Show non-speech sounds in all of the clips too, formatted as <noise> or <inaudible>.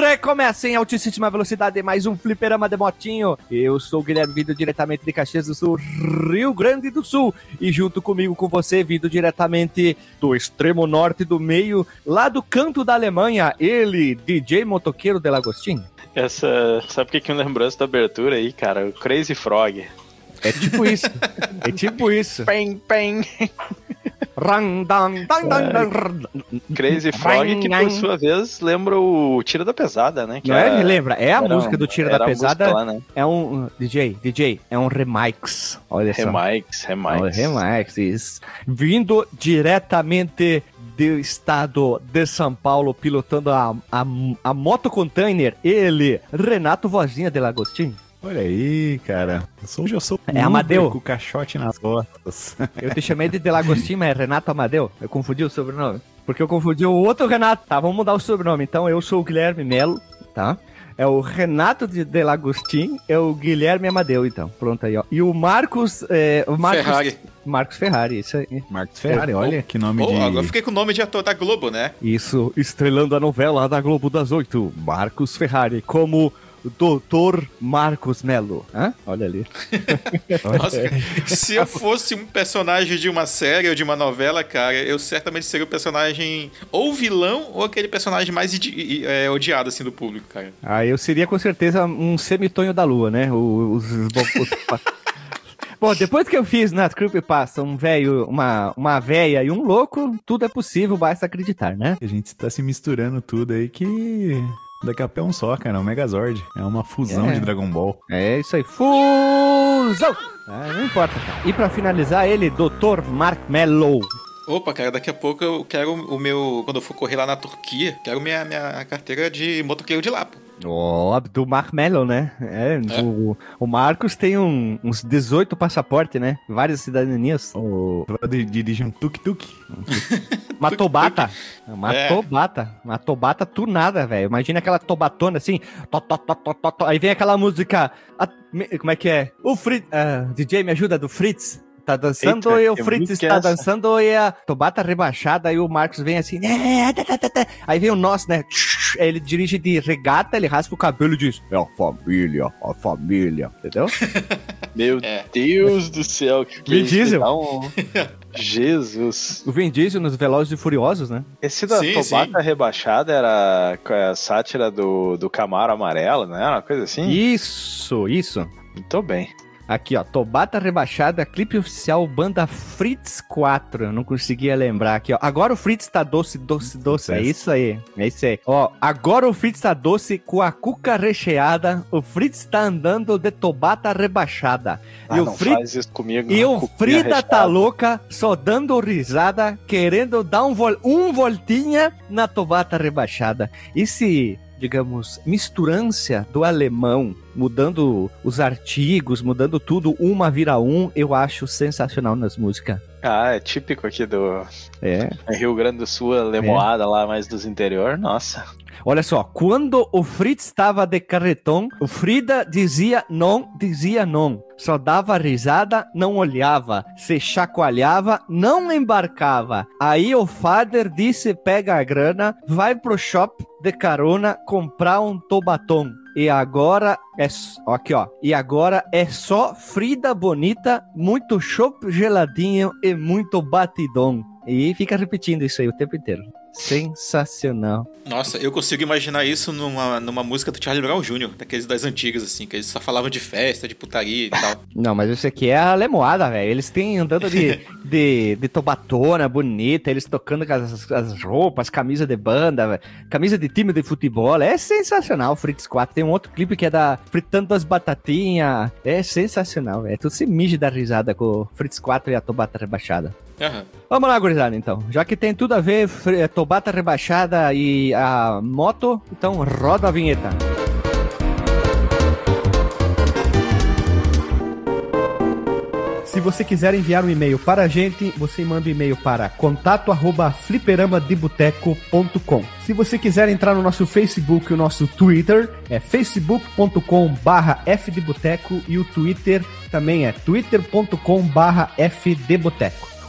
Recomeça em altíssima velocidade mais um fliperama de motinho. Eu sou o Guilherme, vindo diretamente de Caxias do Sul, Rio Grande do Sul. E junto comigo, com você, vindo diretamente do extremo norte do meio, lá do canto da Alemanha, ele, DJ motoqueiro de Lagostinho. Essa, sabe o que, que me lembrou essa abertura aí, cara? O Crazy Frog. É tipo isso. é tipo isso. Pem, pem. Crazy Frog, que por sua vez lembra o Tira da Pesada, né? Que Não é? Me lembra. É a música um- do Tira da Pesada. lá, né? É um. DJ, DJ, é um remix. Olha só. Remix, É remix. remix. isso. Vindo diretamente do estado de São Paulo, pilotando a, a, a moto container, ele, Renato Vozinha de Lagostinho. Olha aí, cara. Eu sou, eu sou É Amadeu. com o caixote nas costas. Eu te chamei de Delagostinho, mas é Renato Amadeu. Eu confundi o sobrenome. Porque eu confundi o outro Renato. Tá, vamos mudar o sobrenome. Então eu sou o Guilherme Melo, tá? É o Renato de Delagostin, é o Guilherme Amadeu, então. Pronto aí, ó. E o Marcos. É, o Marcos Ferrari. Marcos Ferrari, isso aí. Marcos Ferrari, Oh, olha que nome Oh, de... agora eu fiquei com o nome de ator da Globo, né? Isso, estrelando a novela da Globo das Oito, Marcos Ferrari, como Doutor Marcos Melo. Hã? Olha ali. <laughs> Nossa, se eu fosse um personagem de uma série ou de uma novela, cara, eu certamente seria o personagem ou vilão ou aquele personagem mais é, odiado, assim, do público, cara. Ah, eu seria com certeza um semitonho da lua, né? Os, os- os- <laughs> Bom, depois que eu fiz na Creepypasta um velho, uma, uma véia e um louco, tudo é possível, basta acreditar, né? A gente tá se misturando tudo aí que... Daqui a pé é um só, cara. É um Megazord. É uma fusão É. de Dragon Ball. É isso aí, fusão! Ah, não importa, cara. E pra finalizar, ele, Dr. Mark Mello. Opa, cara, daqui a pouco eu quero o meu. Quando eu for correr lá na Turquia, quero minha, minha carteira de motoqueiro de lá, pô. Ó, do Mark Mello, né? É, O, o Marcos tem um- uns 18 passaportes, né? Várias cidadanias. O... Dirige um tuk-tuk. <laughs> Uma tobata. Uma É. tobata. Uma tobata tunada, velho. Imagina aquela tobatona assim. tó, tó, tó. Aí vem aquela música. a- me- como é que é? O Fritz. ah, DJ, me ajuda, do Fritz. Tá dançando Eita, e o Fritz é está essa? dançando e a tobata rebaixada. Aí o Marcos vem assim. "É, tá, tá, tá, tá." Aí vem o nosso, né? Ele dirige de regata, ele raspa o cabelo e diz: É a família, a família. Entendeu? <laughs> Meu É. Deus do céu. Que que é. Dá um- Jesus. O Vin Diesel nos Velozes e Furiosos, né? Esse da Sim, Tobata Rebaixada era a sátira do, do Camaro Amarelo, né? Uma coisa assim? Isso, isso. Muito bem. Aqui, ó, Tobata Rebaixada, clipe oficial, banda Fritz 4. Eu não conseguia lembrar aqui, ó. Agora o Fritz tá doce, doce, doce. É isso aí. É isso aí. Ó, agora o Fritz tá doce com a cuca recheada. O Fritz tá andando de Tobata Rebaixada. Ah, e o não Fritz. faz isso comigo. E o Frida tá recheada. louca, só dando risada, querendo dar um, vol um voltinha na Tobata rebaixada. Esse, digamos, misturância do alemão, mudando os artigos, mudando tudo, uma vira um, eu acho sensacional nas músicas. Ah, é típico aqui do É. Rio Grande do Sul, a lemoada lá mais dos interior. Nossa. Olha só, quando o Fritz estava de carretão, o Frida dizia não, dizia não. Só dava risada, não olhava. Se chacoalhava, não embarcava. Aí o Fader disse: pega a grana, vai pro shop de carona comprar um tobatom. E agora é aqui ó. E agora é só Frida bonita, muito chopp geladinho e muito batidão. E fica repetindo isso aí o tempo inteiro. Sensacional. Nossa, eu consigo imaginar isso numa, numa música do Charlie Brown Jr., daqueles das antigas, assim, que eles só falavam de festa, de putaria e tal. <laughs> Não, mas isso aqui é a lemoada, velho. Eles têm andando de, <laughs> de, de tobatona bonita, eles tocando com as, as roupas, camisa de banda, velho. camisa de time de futebol. É sensacional o Fritz 4. Tem um outro clipe que é da Fritando as Batatinhas. É sensacional, velho. Tu se mija da risada com o Fritz 4 e a Tobata Rebaixada. Aham. Vamos lá, gurizada, então. Já que tem tudo a ver, fre- Tobata Rebaixada e a moto, então roda a vinheta. Se você quiser enviar um e-mail para a gente, você manda um e-mail para contato@fliperamadeboteco.com. Se você quiser entrar no nosso Facebook e o nosso Twitter, é facebook.com/fdboteco e o Twitter também é twitter.com/fdboteco.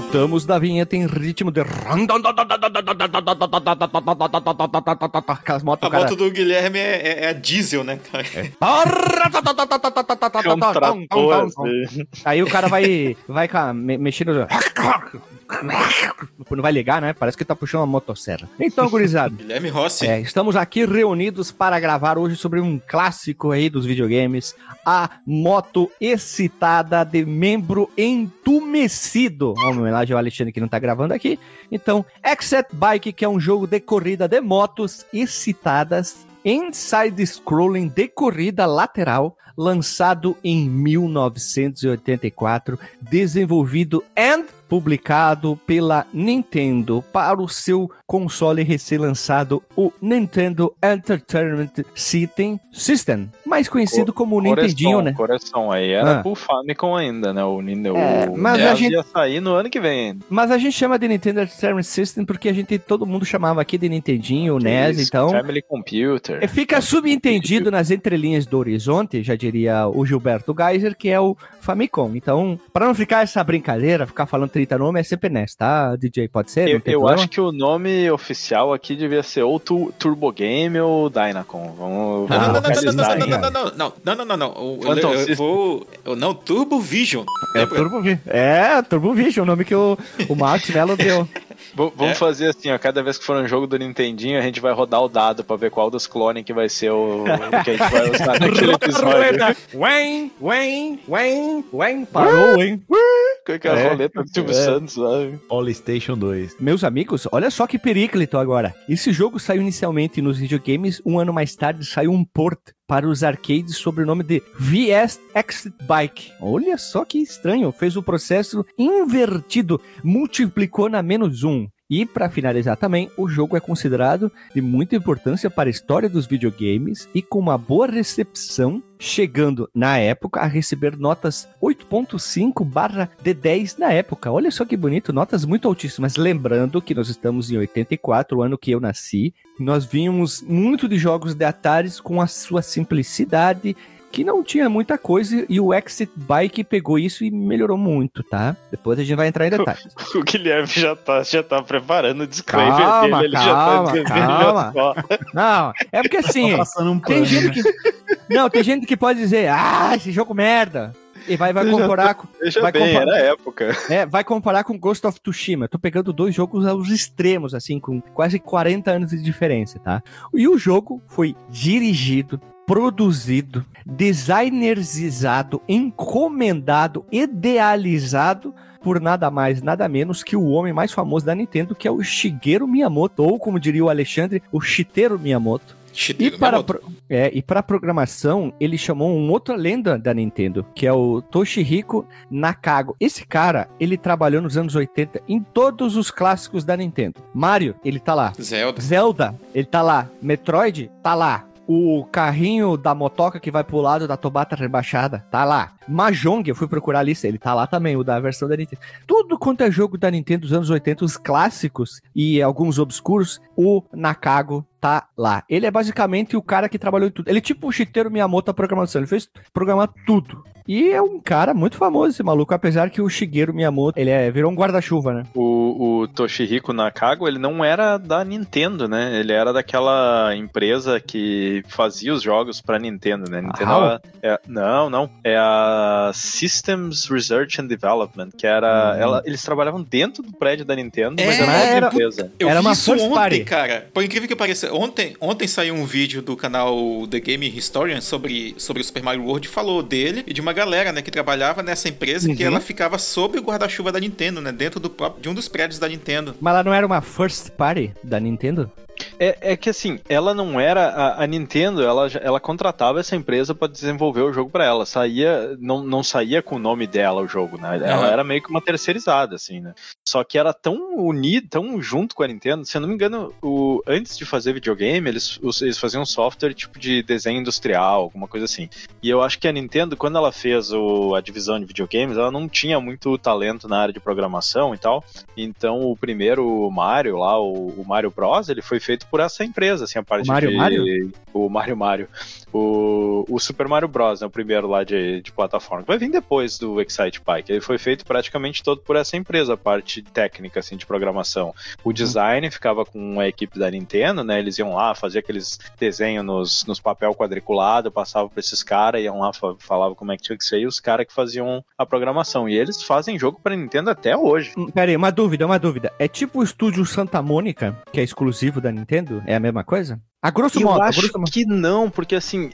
Voltamos da vinheta em ritmo de. Aquelas motos, A cara. moto do Guilherme é, é- é a diesel, né, cara? É um trator, assim. Aí o cara vai, vai mexendo. Não vai ligar, né? Parece que tá puxando uma motosserra. Então, gurizada. <laughs> Guilherme Rossi. É, estamos aqui reunidos para gravar hoje sobre um clássico aí dos videogames, a moto excitada de membro entumecido. Uma homenagem ao Alexandre que não tá gravando aqui. Então, Exit Bike, que é um jogo de corrida de motos excitadas em side-scrolling de corrida lateral, lançado em 1984, desenvolvido e publicado pela Nintendo para o seu console recém-lançado, o Nintendo Entertainment System, mais conhecido como o Nintendinho, né? Coração, aí era Ah. pro Famicom ainda, né? O, Nintendo É, o mas a gente- ia sair no ano que vem. Mas a gente chama de Nintendo Entertainment System porque a gente, todo mundo chamava aqui de Nintendinho, o NES, Isso, então... Family Computer. Fica subentendido nas entrelinhas do horizonte, já diria o Gilberto Geiser, que é o Famicom. Então, para não ficar essa brincadeira, ficar falando 30 nomes, é sempre nessa, tá, DJ? Pode ser? Eu, eu acho que o nome oficial aqui devia ser ou tu, Turbo Game ou Dynacon. Vamos, Ah, Não, vamos não, não, não, não, não, não, não, não, não, não, não, não, não. O- Eu, vou. Não, Turbo Vision. É Lembra? Turbo Vision. É, Turbo Vision, o nome que o, o Marcos Mello deu. <laughs> Vamos É. fazer assim, ó. Cada vez que for um jogo do Nintendinho, a gente vai rodar o dado pra ver qual dos clones que vai ser o, o que a gente vai usar <laughs> naquele episódio. Wayne, Wayne, Wayne, Wayne. Parou, hein? Qual que é a É. roleta do Silvio É. Santos lá? Polystation 2. Meus amigos, olha só que periclito agora. Esse jogo saiu inicialmente nos videogames, um ano mais tarde saiu um port para os arcades sob o nome de VS Exit Bike. Olha só que estranho, fez o processo invertido, multiplicou na menos um. E para finalizar também, o jogo é considerado de muita importância para a história dos videogames e com uma boa recepção, chegando na época a receber notas 8.5 barra de 10 na época. Olha só que bonito, notas muito altíssimas. Lembrando que nós estamos em 84, o ano que eu nasci. Nós vimos muito de jogos de Atari com a sua simplicidade, que não tinha muita coisa, e o Exit Bike pegou isso e melhorou muito, tá? Depois a gente vai entrar em detalhes. <laughs> O Guilherme já tá, já tá preparando o disclaimer Calma, dele, ele calma, já tá calma. só. Não, é porque assim, Tô passando um tem pano. gente né? que. Não, tem gente que pode dizer, ah, esse jogo merda. E vai, vai comparar com. Veja Vai bem, comparar- era a época. É, vai comparar com Ghost of Tsushima. Eu tô pegando dois jogos aos extremos, assim, com quase 40 anos de diferença, tá? E o jogo foi dirigido, produzido, designerizado, encomendado, idealizado por nada mais, nada menos que o homem mais famoso da Nintendo, que é o Shigeru Miyamoto, ou como diria o Alexandre, o Shiteru Miyamoto. E para, Miyamoto. pro- é, e para programação, ele chamou um outra lenda da Nintendo, que é o Toshihiko Nakago. Esse cara, ele trabalhou nos anos 80 em todos os clássicos da Nintendo. Mario, ele tá lá. Zelda. Zelda, ele tá lá. Metroid, tá lá. O carrinho da motoca que vai pro lado da Tobata rebaixada, tá lá. Mahjong, eu fui procurar a lista, ele tá lá também, o da versão da Nintendo. Tudo quanto é jogo da Nintendo dos anos 80, os clássicos e alguns obscuros, o Nakago tá lá. Ele é basicamente o cara que trabalhou em tudo. Ele é tipo o Shiteru Miyamoto da programação, ele fez programar tudo. E é um cara muito famoso esse maluco, apesar que o Shigeru Miyamoto, ele é, virou um guarda-chuva, né? O, o Toshihiko Nakago, ele não era da Nintendo, né? Ele era daquela empresa que fazia os jogos pra Nintendo, né? Nintendo Ah, é- não, não. É a Systems Research and Development, que era. Hum. ela- eles trabalhavam dentro do prédio da Nintendo, mas É, era uma outra era- empresa. Eu Era vi uma isso ontem, party. cara. Por incrível que pareça, ontem, ontem saiu um vídeo do canal The Game Historian sobre, sobre o Super Mario World, falou dele e de uma galera, né, que trabalhava nessa empresa que Uhum. ela ficava sob o guarda-chuva da Nintendo, né, dentro do próprio, de um dos prédios da Nintendo. Mas ela não era uma first party da Nintendo? É, é que assim, ela não era. A, a Nintendo, ela, ela contratava essa empresa pra desenvolver o jogo pra ela. Saía. Não, não saía com o nome dela o jogo, né? Ela Aham. era meio que uma terceirizada, assim, né? Só que era tão unida, tão junto com a Nintendo. Se eu não me engano, o, antes de fazer videogame, eles, eles faziam software tipo de desenho industrial, alguma coisa assim. E eu acho que a Nintendo, quando ela fez o, a divisão de videogames, ela não tinha muito talento na área de programação e tal. Então o primeiro Mario lá, o, o Mario Bros, ele foi feito por essa empresa, assim, a parte Mario de... Mario? O Mario Mario. O, o Super Mario Bros, né, o primeiro lá de, de plataforma. Vai vir depois do Excite Bike. Ele foi feito praticamente todo por essa empresa, a parte técnica, assim, de programação. O design ficava com a equipe da Nintendo, né? Eles iam lá, fazer aqueles desenhos nos, nos papel quadriculado, passavam pra esses caras, iam lá, fa- falavam como é que tinha que ser, e os caras que faziam a programação. E eles fazem jogo pra Nintendo até hoje. Hum, Pera aí, uma dúvida, uma dúvida. É tipo o estúdio Santa Mônica, que é exclusivo da Nintendo? É a mesma coisa? A grosso Eu modo, a acho modo. que não, porque assim,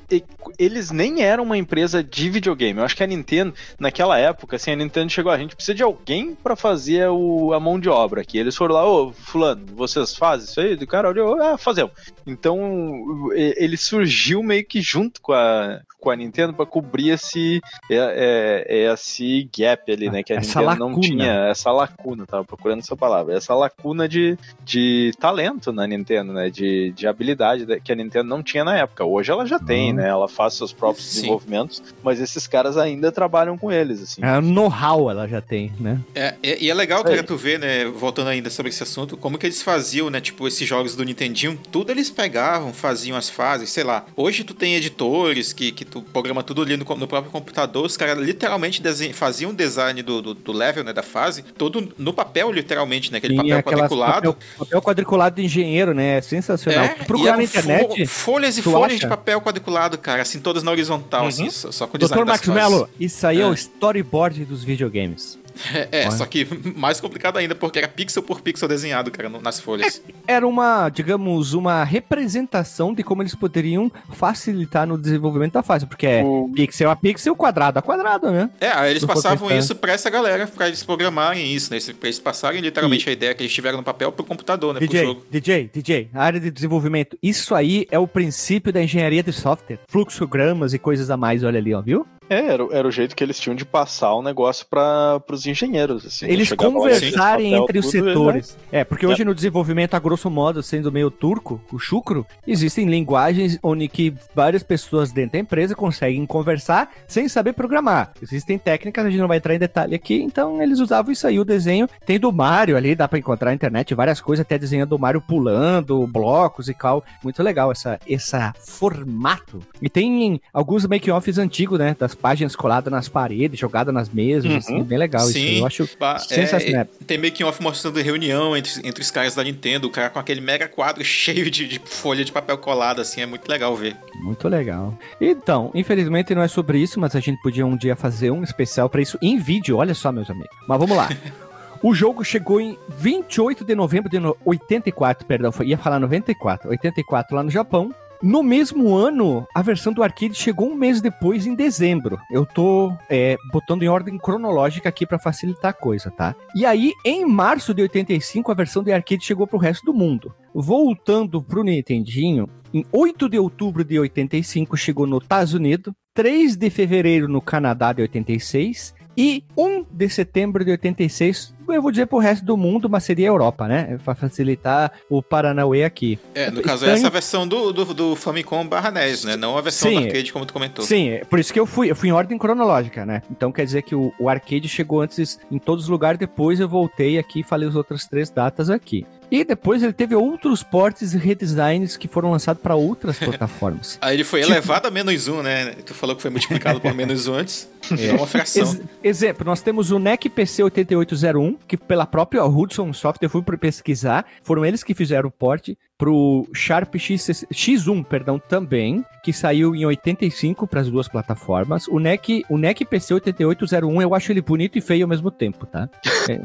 eles nem eram uma empresa de videogame. Eu acho que a Nintendo, naquela época, assim, a Nintendo chegou, a gente precisa de alguém pra fazer o, a mão de obra aqui. Eles foram lá, ô, fulano, vocês fazem isso aí? Do cara olhou, ah, fazemos. Então, ele surgiu meio que junto com a, com a Nintendo pra cobrir esse, é, é, esse gap ali, né? Que a Essa Nintendo não lacuna. tinha, essa lacuna, tava procurando essa palavra, essa lacuna de, de talento na Nintendo, né? De, de habilidade da- que a Nintendo não tinha na época. Hoje ela já tem, Uhum. né? Ela faz seus próprios Sim. desenvolvimentos, mas esses caras ainda trabalham com eles, assim. É, know-how ela já tem, né? É, e e é legal, aí. cara, tu ver, né, voltando ainda sobre esse assunto, como que eles faziam, né, tipo, esses jogos do Nintendinho, tudo eles pegavam, faziam as fases, sei lá. Hoje tu tem editores que, que tu programa tudo ali no, no próprio computador, os caras literalmente faziam o design do, do, do level, né, da fase, todo no papel, literalmente, né, aquele Tinha papel quadriculado. Papel, papel quadriculado de engenheiro, né? É sensacional. Tu procura e na internet. folhas e folhas acha? de papel quadriculado, cara, assim, todas na horizontal, Uhum. assim, só, só com Doutor das Max. Mello, isso aí é. É. o storyboard dos videogames. É, é, só que <laughs> mais complicado ainda, porque era pixel por pixel desenhado, cara, no- nas folhas. Era uma, digamos, uma representação de como eles poderiam facilitar no desenvolvimento da fase, porque é O- pixel a pixel, quadrado a quadrado, né? É, aí eles passavam isso pra essa galera, pra eles programarem isso, né? Pra eles passarem literalmente a ideia que eles tiveram no papel pro computador, né? Pro DJ, jogo. DJ, DJ, a área de desenvolvimento, isso aí é o princípio da engenharia de software. Fluxogramas e coisas a mais, olha ali, ó, viu? É, era, o- era o jeito que eles tinham de passar o negócio para os engenheiros. Assim, Eles Chegava lá, conversarem papel, entre os tudo, setores. É, porque hoje no desenvolvimento, a grosso modo, sendo meio turco, o chucro, existem linguagens onde que várias pessoas dentro da empresa conseguem conversar sem saber programar. Existem técnicas, a gente não vai entrar em detalhe aqui, então eles usavam isso aí, o desenho. Tem do Mario ali, dá pra encontrar na internet várias coisas, até desenhando o Mario pulando, blocos e tal. Muito legal essa, essa formato. E tem alguns make-offs antigos, né, das páginas coladas nas paredes, jogadas nas mesas, Uhum. assim, bem legal isso. aí. Eu acho Ba- sensacional. é, tem making off mostrando reunião entre, entre os caras da Nintendo, o cara com aquele mega quadro <laughs> cheio de, de folha de papel colado, assim, é muito legal ver. Muito legal. Então, infelizmente não é sobre isso, mas a gente podia um dia fazer um especial pra isso em vídeo. Olha só, meus amigos. Mas vamos lá. <laughs> O jogo chegou em 28 de novembro de no- 84, perdão, foi, ia falar 94, 84 lá no Japão. No mesmo ano, a versão do arcade chegou um mês depois, em dezembro. Eu tô é, botando em ordem cronológica aqui pra facilitar a coisa, tá? E aí, em março de 85, a versão de arcade chegou pro resto do mundo. Voltando pro Nintendinho, em 8 de outubro de 85 chegou no Estados Unidos, 3 de fevereiro no Canadá de 86 e 1 de setembro de 86, eu vou dizer pro resto do mundo, mas seria a Europa, né? Pra facilitar o Paranauê aqui. É, no É caso, estranho. essa é a versão do, do, do Famicom barra NES, né? Não a versão Sim. do arcade, como tu comentou. Sim, é por isso que eu fui, eu fui em ordem cronológica, né? Então quer dizer que o, o arcade chegou antes em todos os lugares, depois eu voltei aqui e falei as outras três datas aqui. E depois ele teve outros portes e redesigns que foram lançados para outras <laughs> plataformas. Aí ele foi Tipo- elevado a menos um, né? Tu falou que foi multiplicado por menos um antes. <laughs> É. Virou uma fração. Ex- exemplo, nós temos o NEC PC 8801, que pela própria Hudson Software, eu fui pesquisar, foram eles que fizeram o porte pro Sharp X, X1, perdão, também, que saiu em 85 para as duas plataformas. O NEC, o NEC PC 8801, eu acho ele bonito e feio ao mesmo tempo, tá? É,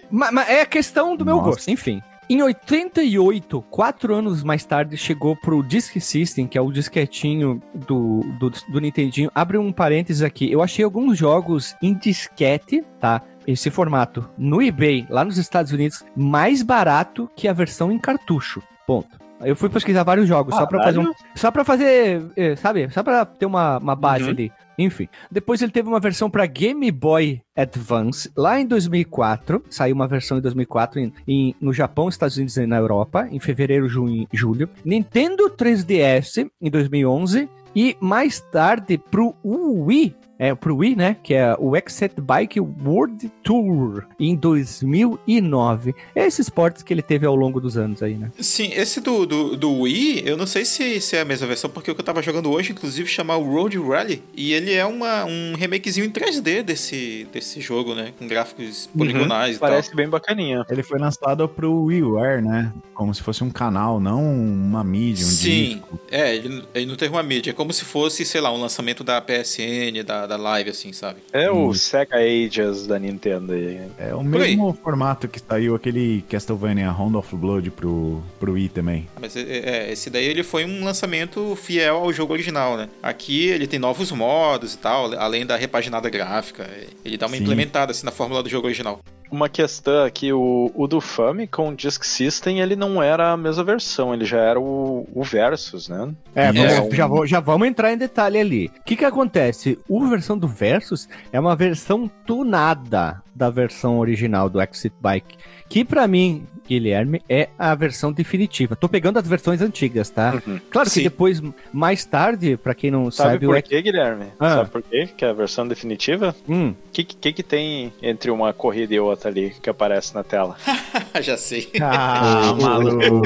<laughs> mas, mas é questão do meu Nossa. gosto, enfim. Em 88, quatro anos mais tarde, chegou pro Disk System, que é o disquetinho do, do, do Nintendinho. Abre um parênteses aqui. Eu achei alguns jogos em disquete, tá? Esse formato no eBay, lá nos Estados Unidos, mais barato que a versão em cartucho. Ponto. Eu fui pesquisar vários jogos só pra fazer um, só para fazer, eh, sabe? Só pra ter uma, uma base Uhum. ali. Enfim. Depois ele teve uma versão pra Game Boy Advance lá em 2004. Saiu uma versão em 2004 em, em- no Japão, Estados Unidos e na Europa, em fevereiro, junho, julho. Nintendo 3DS em 2011 e mais tarde pro Wii, é pro Wii, né, que é o Excite Bike World Tour em 2009. Esses portes que ele teve ao longo dos anos aí, né? Sim, esse do, do, do Wii, eu não sei se, se é a mesma versão, porque o que eu tava jogando hoje, inclusive, chama o Road Rally. E ele é uma, um remakezinho em 3D desse, desse jogo, né? Com gráficos poligonais e Parece bem bacaninha. Ele foi lançado pro WiiWare, né? Como se fosse um canal, não uma mídia, um Sim, disco. é, ele, ele não teve uma mídia. É como se fosse, sei lá, um lançamento da PSN, da, da Live, assim, sabe? É o Hum. Sega Ages da Nintendo aí. É o Por aí. mesmo formato que saiu aquele Castlevania Round of Blood pro, pro Wii também. Mas é, é, esse daí ele foi um lançamento fiel ao jogo original, né? Aqui ele tem novos modos e tal, além da repaginada gráfica. Ele dá uma Sim. implementada assim na fórmula do jogo original. Uma questão aqui, o, o do Famicom Disk System, ele não era a mesma versão, ele já era o, o Versus, né? É, É, vamos- um- já, vou- já vamos entrar em detalhe ali. O que que acontece? O versão do Versus é uma versão tunada da versão original do Exit Bike, que pra mim, Guilherme, é a versão definitiva. Tô pegando as versões antigas, tá? Uhum. Claro que Sim. depois, mais tarde, pra quem não Sabe, sabe, o por Ex- quê, Guilherme? Ah. Sabe por quê? Que é a versão definitiva? Hum, O que, que, que tem entre uma corrida e outra ali que aparece na tela? <laughs> Já sei. Ah, maluco.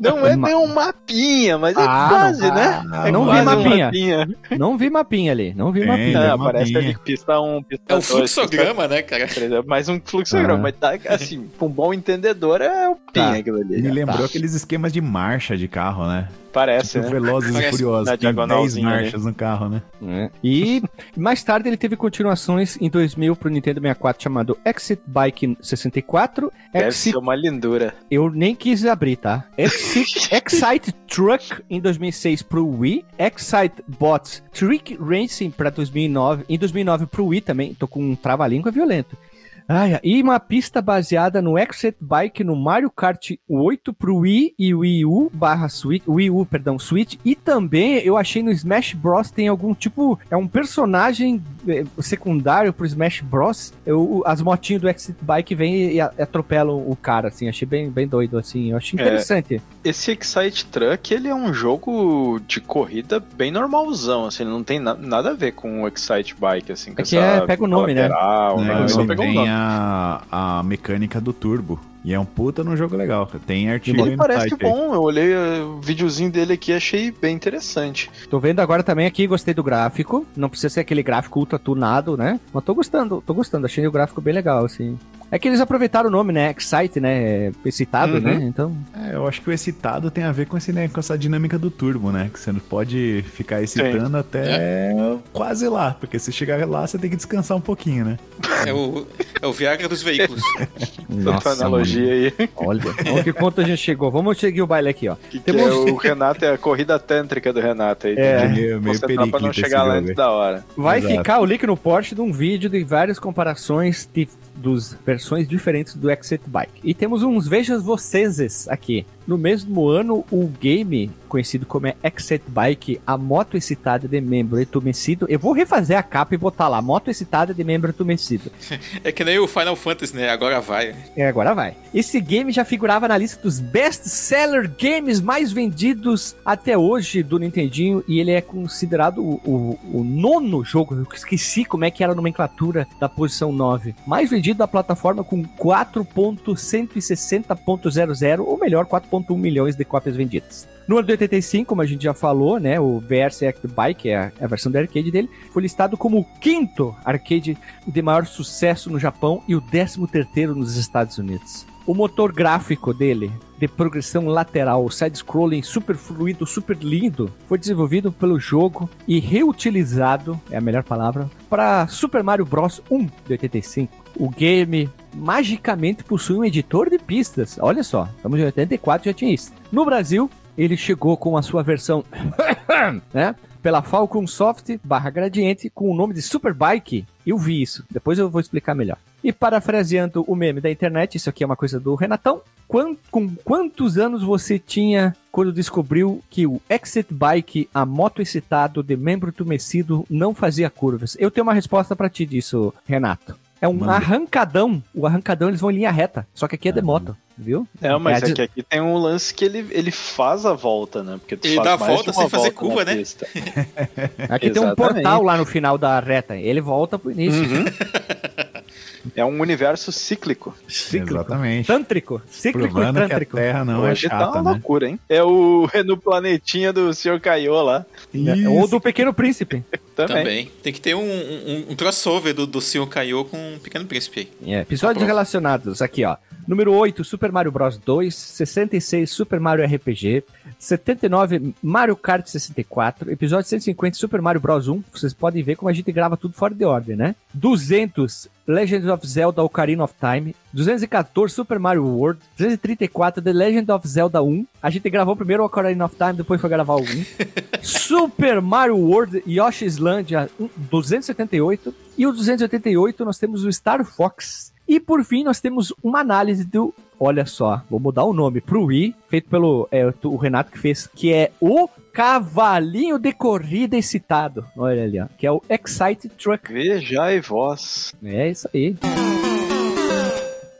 Não é bem um mapinha, mas é Ah, quase, não- né? Ah, É não vi quase um mapinha. mapinha. não vi mapinha ali, não vi Tem, mapinha. É, aparece mapinha. ali pista 1, pista É o 2, fluxograma, né, cara? pista 3, é mais um fluxograma, Ah. mas tá, assim, pra um bom entendedor é o pinha Tá. aquilo ali. Me lembrou Tá. aqueles esquemas de marcha de carro, né? Parece, Tipo né? Velozes e Parece Furiosos. na Tem 10 diagonalzinha ali. marchas no carro, né? É. E mais tarde ele teve continuações em 2000 pro Nintendo 64 chamado Exit Bike 64, Deve Exit ser uma lindura. Eu nem quis abrir, tá? Exit, <laughs> Excite Truck em 2006 pro Wii, Excite Bots Trick Racing pra 2009, em 2009 pro Wii também, tô com um trava-língua violento. Ai, ai, e uma pista baseada no Exit Bike no Mario Kart 8 pro Wii e Wii U barra Switch, Wii U, perdão, Switch, e também eu achei no Smash Bros. tem algum tipo, é um personagem secundário pro Smash Bros. Eu, as motinhas do Exit Bike vêm e atropelam o cara, assim, achei bem, bem doido, assim, eu achei É. interessante. Esse Excite Truck, ele é um jogo de corrida bem normalzão, assim, ele não tem na- nada a ver com o Excite Bike, assim, com É que é- pega o nome, né? lateral, É, né? Pegou o tem nome. a, a mecânica do turbo. E é um puta no jogo legal. Tem artigo aí Ele parece site aí. bom, eu olhei uh, o videozinho dele aqui e achei bem interessante. Tô vendo agora também aqui, gostei do gráfico, não precisa ser aquele gráfico ultra tunado, né? Mas tô gostando, tô gostando, achei o gráfico bem legal, assim. É que eles aproveitaram o nome, né? Excite, né? Excitado, Uhum. né? Então, É, eu acho que o excitado tem a ver com, esse, né, com essa dinâmica do turbo, né? Que você não pode ficar excitando até quase lá. Porque se chegar lá, você tem que descansar um pouquinho, né? É o, é o Viagra dos veículos. <laughs> Tanta analogia aí. olha, olha que ponto a gente chegou. Vamos seguir o baile aqui, ó. Que, que Temos- é o <laughs> Renato, é a corrida tântrica do Renato aí. É. que Meio- meio concentrar pra não chegar lá antes da hora. Vai Exato. ficar o link no post de um vídeo de várias comparações de dos versões diferentes do Exit Bike. E temos uns vejas vocês aqui. No mesmo ano, o game conhecido como é Exit Bike, a moto excitada de membro entumecido. Eu vou refazer a capa e botar lá, moto excitada de membro entumecido. <laughs> É que nem o Final Fantasy, né? Agora vai. É, agora vai. Esse game já figurava na lista dos best-seller games mais vendidos até hoje do Nintendinho e ele é considerado o, o- o nono jogo, eu esqueci como é que era a nomenclatura da posição 9, mais vendido da plataforma com 4.160.00, ou melhor, 4.1 milhões de cópias vendidas. No ano de 85, como a gente já falou, né, o VRC Bike, é a, é a versão de arcade dele, foi listado como o quinto arcade de maior sucesso no Japão e o décimo terceiro nos Estados Unidos. O motor gráfico dele, de progressão lateral, side-scrolling super fluido, super lindo, foi desenvolvido pelo jogo e reutilizado, é a melhor palavra, para Super Mario Bros 1 de 85. O game magicamente possui um editor de pistas. Olha só, estamos em 84 já tinha isso. No Brasil, ele chegou com a sua versão, <coughs> né? Pela Falcon Soft barra Gradiente com o nome de Superbike. Eu vi isso, depois eu vou explicar melhor. E parafraseando o meme da internet, isso aqui é uma coisa do Renatão. Com quantos anos você tinha quando descobriu que o Exit Bike, a moto excitado de membro tumecido, não fazia curvas? Eu tenho uma resposta para ti disso, Renato. É um Mano. arrancadão. O arrancadão eles vão em linha reta. Só que aqui é de moto, viu? É, mas é, é que aqui tem um lance que ele, ele faz a volta, né? Porque tu ele dá a volta sem fazer curva, né? <laughs> aqui tem um portal lá no final da reta. Ele volta pro início. Uhum. <laughs> É um universo cíclico. Cíclico. Exatamente. Tântrico. Cíclico Provando e tântrico. a Terra não Hoje é chata, tá uma né? loucura, hein? É o <laughs> é no planetinha do Sr. Caiô lá. Isso. Ou do Pequeno Príncipe. <laughs> Também. Também. Tem que ter um, um, um crossover do, do Sr. Caiô com o Pequeno Príncipe aí. É, episódios tá relacionados aqui, ó. Número 8, Super Mario Bros 2. 66, Super Mario RPG. 79, Mario Kart 64. Episódio 150, Super Mario Bros 1. Vocês podem ver como a gente grava tudo fora de ordem, né? 200, Legend of Zelda Ocarina of Time. 214, Super Mario World. 234, The Legend of Zelda 1. A gente gravou primeiro o Ocarina of Time, depois foi gravar o 1. <laughs> Super Mario World Yoshi's Land 278. E o 288 nós temos o Star Fox. E por fim nós temos uma análise do olha só, vou mudar o nome pro Wii, feito pelo é, o Renato que fez, que é o cavalinho de corrida excitado. Olha ali, ó, que é o Excite Truck. Veja e voz. É isso aí.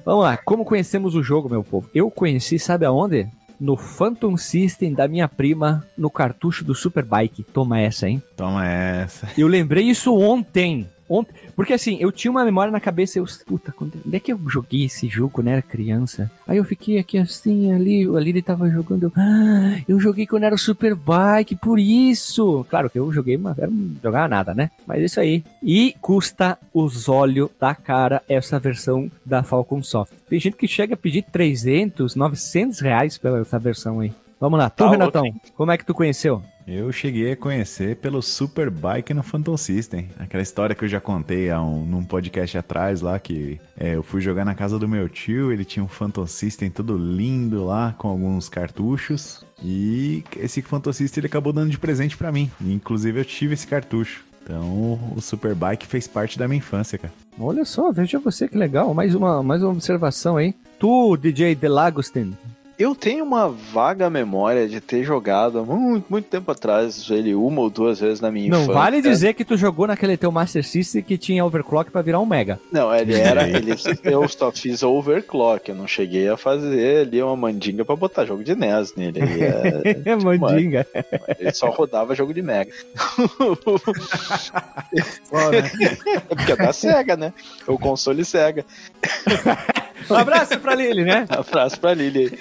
Vamos lá, como conhecemos o jogo, meu povo? Eu conheci, sabe aonde? No Phantom System da minha prima, no cartucho do Superbike. Toma essa, hein? Toma essa. Eu lembrei isso ontem. Ontem, porque assim, eu tinha uma memória na cabeça, eu, puta, quando é que eu joguei esse jogo, né? Era criança. Aí eu fiquei aqui assim, ali, ali ele tava jogando. Eu, ah, eu joguei quando era Superbike, por isso. Claro que eu joguei, mas não jogava nada, né? Mas isso aí. E custa os olhos da cara essa versão da Falcon Soft. Tem gente que chega a pedir 300, 900 reais pela essa versão aí. Vamos lá, tu, tá Renatão, como é que tu conheceu? Eu cheguei a conhecer pelo Superbike no Phantom System. Aquela história que eu já contei há um, num podcast atrás lá, que é, eu fui jogar na casa do meu tio, ele tinha um Phantom System todo lindo lá, com alguns cartuchos. E esse Phantom System ele acabou dando de presente para mim. Inclusive eu tive esse cartucho. Então o Superbike fez parte da minha infância, cara. Olha só, veja você que legal. Mais uma, mais uma observação aí. Tu, DJ Delagostin, eu tenho uma vaga memória de ter jogado muito, muito tempo atrás ele uma ou duas vezes na minha Não infância. vale dizer que tu jogou naquele teu Master System que tinha overclock para virar um mega. Não, ele era, <laughs> ele eu só fiz overclock, eu não cheguei a fazer ali uma mandinga para botar jogo de NES nele. É, <laughs> é mandinga. Ele só rodava jogo de mega. <laughs> é porque é da Sega, né? O console Sega. Um abraço pra Lili, né? Um <laughs> abraço pra Lili.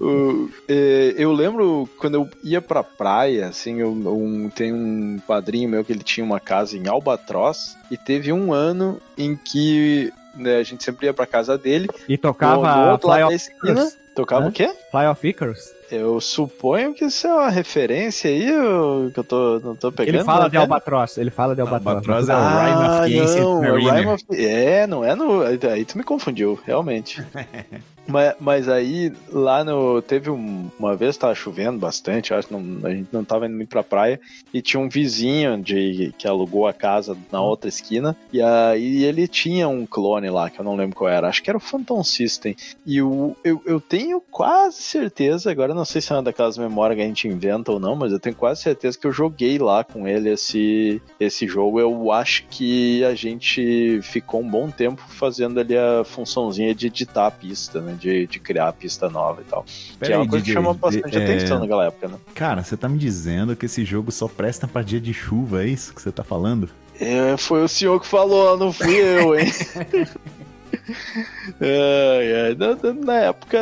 o, é, eu lembro quando eu ia pra praia, assim, eu, um, tem um padrinho meu que ele tinha uma casa em Albatroz e teve um ano em que né, a gente sempre ia pra casa dele. E tocava no, no outro lado da esquina. Tocava o quê? Fly of Icarus. Eu suponho que isso é uma referência aí, eu, que eu tô, não tô pegando. Ele fala né? de Albatroz, ele fala de Albatroz. Albatroz é o ah, Rhyme of the Ancient Rhyme of... É, não é no... Aí tu me confundiu, realmente. <laughs> Mas, mas aí, lá no. Teve um, uma vez tava chovendo bastante, acho que não, a gente não tava indo muito pra praia, e tinha um vizinho de, que alugou a casa na outra esquina, e aí ele tinha um clone lá, que eu não lembro qual era, acho que era o Phantom System. E o, eu, eu tenho quase certeza, agora não sei se é uma daquelas memórias que a gente inventa ou não, mas eu tenho quase certeza que eu joguei lá com ele esse, esse jogo. Eu acho que a gente ficou um bom tempo fazendo ali a funçãozinha de editar a pista, né? De, de criar a pista nova e tal. Pera que é uma coisa DJ, que chama bastante é... atenção naquela época, né? Cara, você tá me dizendo que esse jogo só presta pra dia de chuva, é isso que você tá falando? É, foi o senhor que falou, não fui eu, hein? <laughs> é, é. Na, na, época,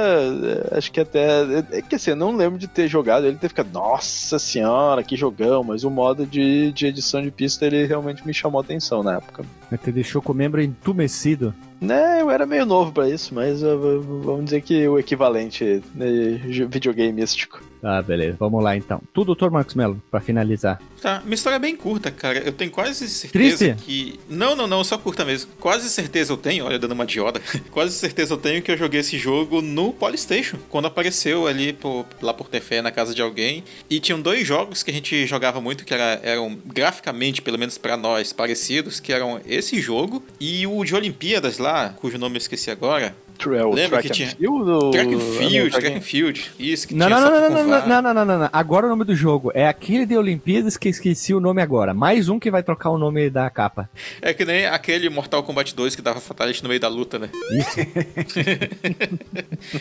acho que até. É que assim, eu não lembro de ter jogado ele ter ficado, nossa senhora, que jogão, mas o modo de, de edição de pista ele realmente me chamou a atenção na época. Te deixou com o membro entumecido. Né, eu era meio novo para isso, mas vamos dizer que o equivalente né, videogame místico. Ah, beleza. Vamos lá então. Tu, Dr. Marcos Mello, para finalizar. Tá, minha história é bem curta, cara. Eu tenho quase certeza Triste? que. Não, não, não, só curta mesmo. Quase certeza eu tenho, olha, dando uma dioda. <laughs> quase certeza eu tenho que eu joguei esse jogo no Polystation. Quando apareceu ali por, lá por ter fé na casa de alguém. E tinham dois jogos que a gente jogava muito, que era, eram graficamente, pelo menos pra nós, parecidos, que eram esse jogo e o de Olimpíadas lá, cujo nome eu esqueci agora. É o Lembra track que and tinha- Field ou- Track and Ah, Field, Track and Field. Isso, que Não, tinha não, não, não, não, não, não, não, não, não. Agora o nome do jogo é aquele de Olimpíadas que esqueci o nome agora. Mais um que vai trocar o nome da capa. É que nem aquele Mortal Kombat 2 que dava fatality no meio da luta, né? Isso. <laughs>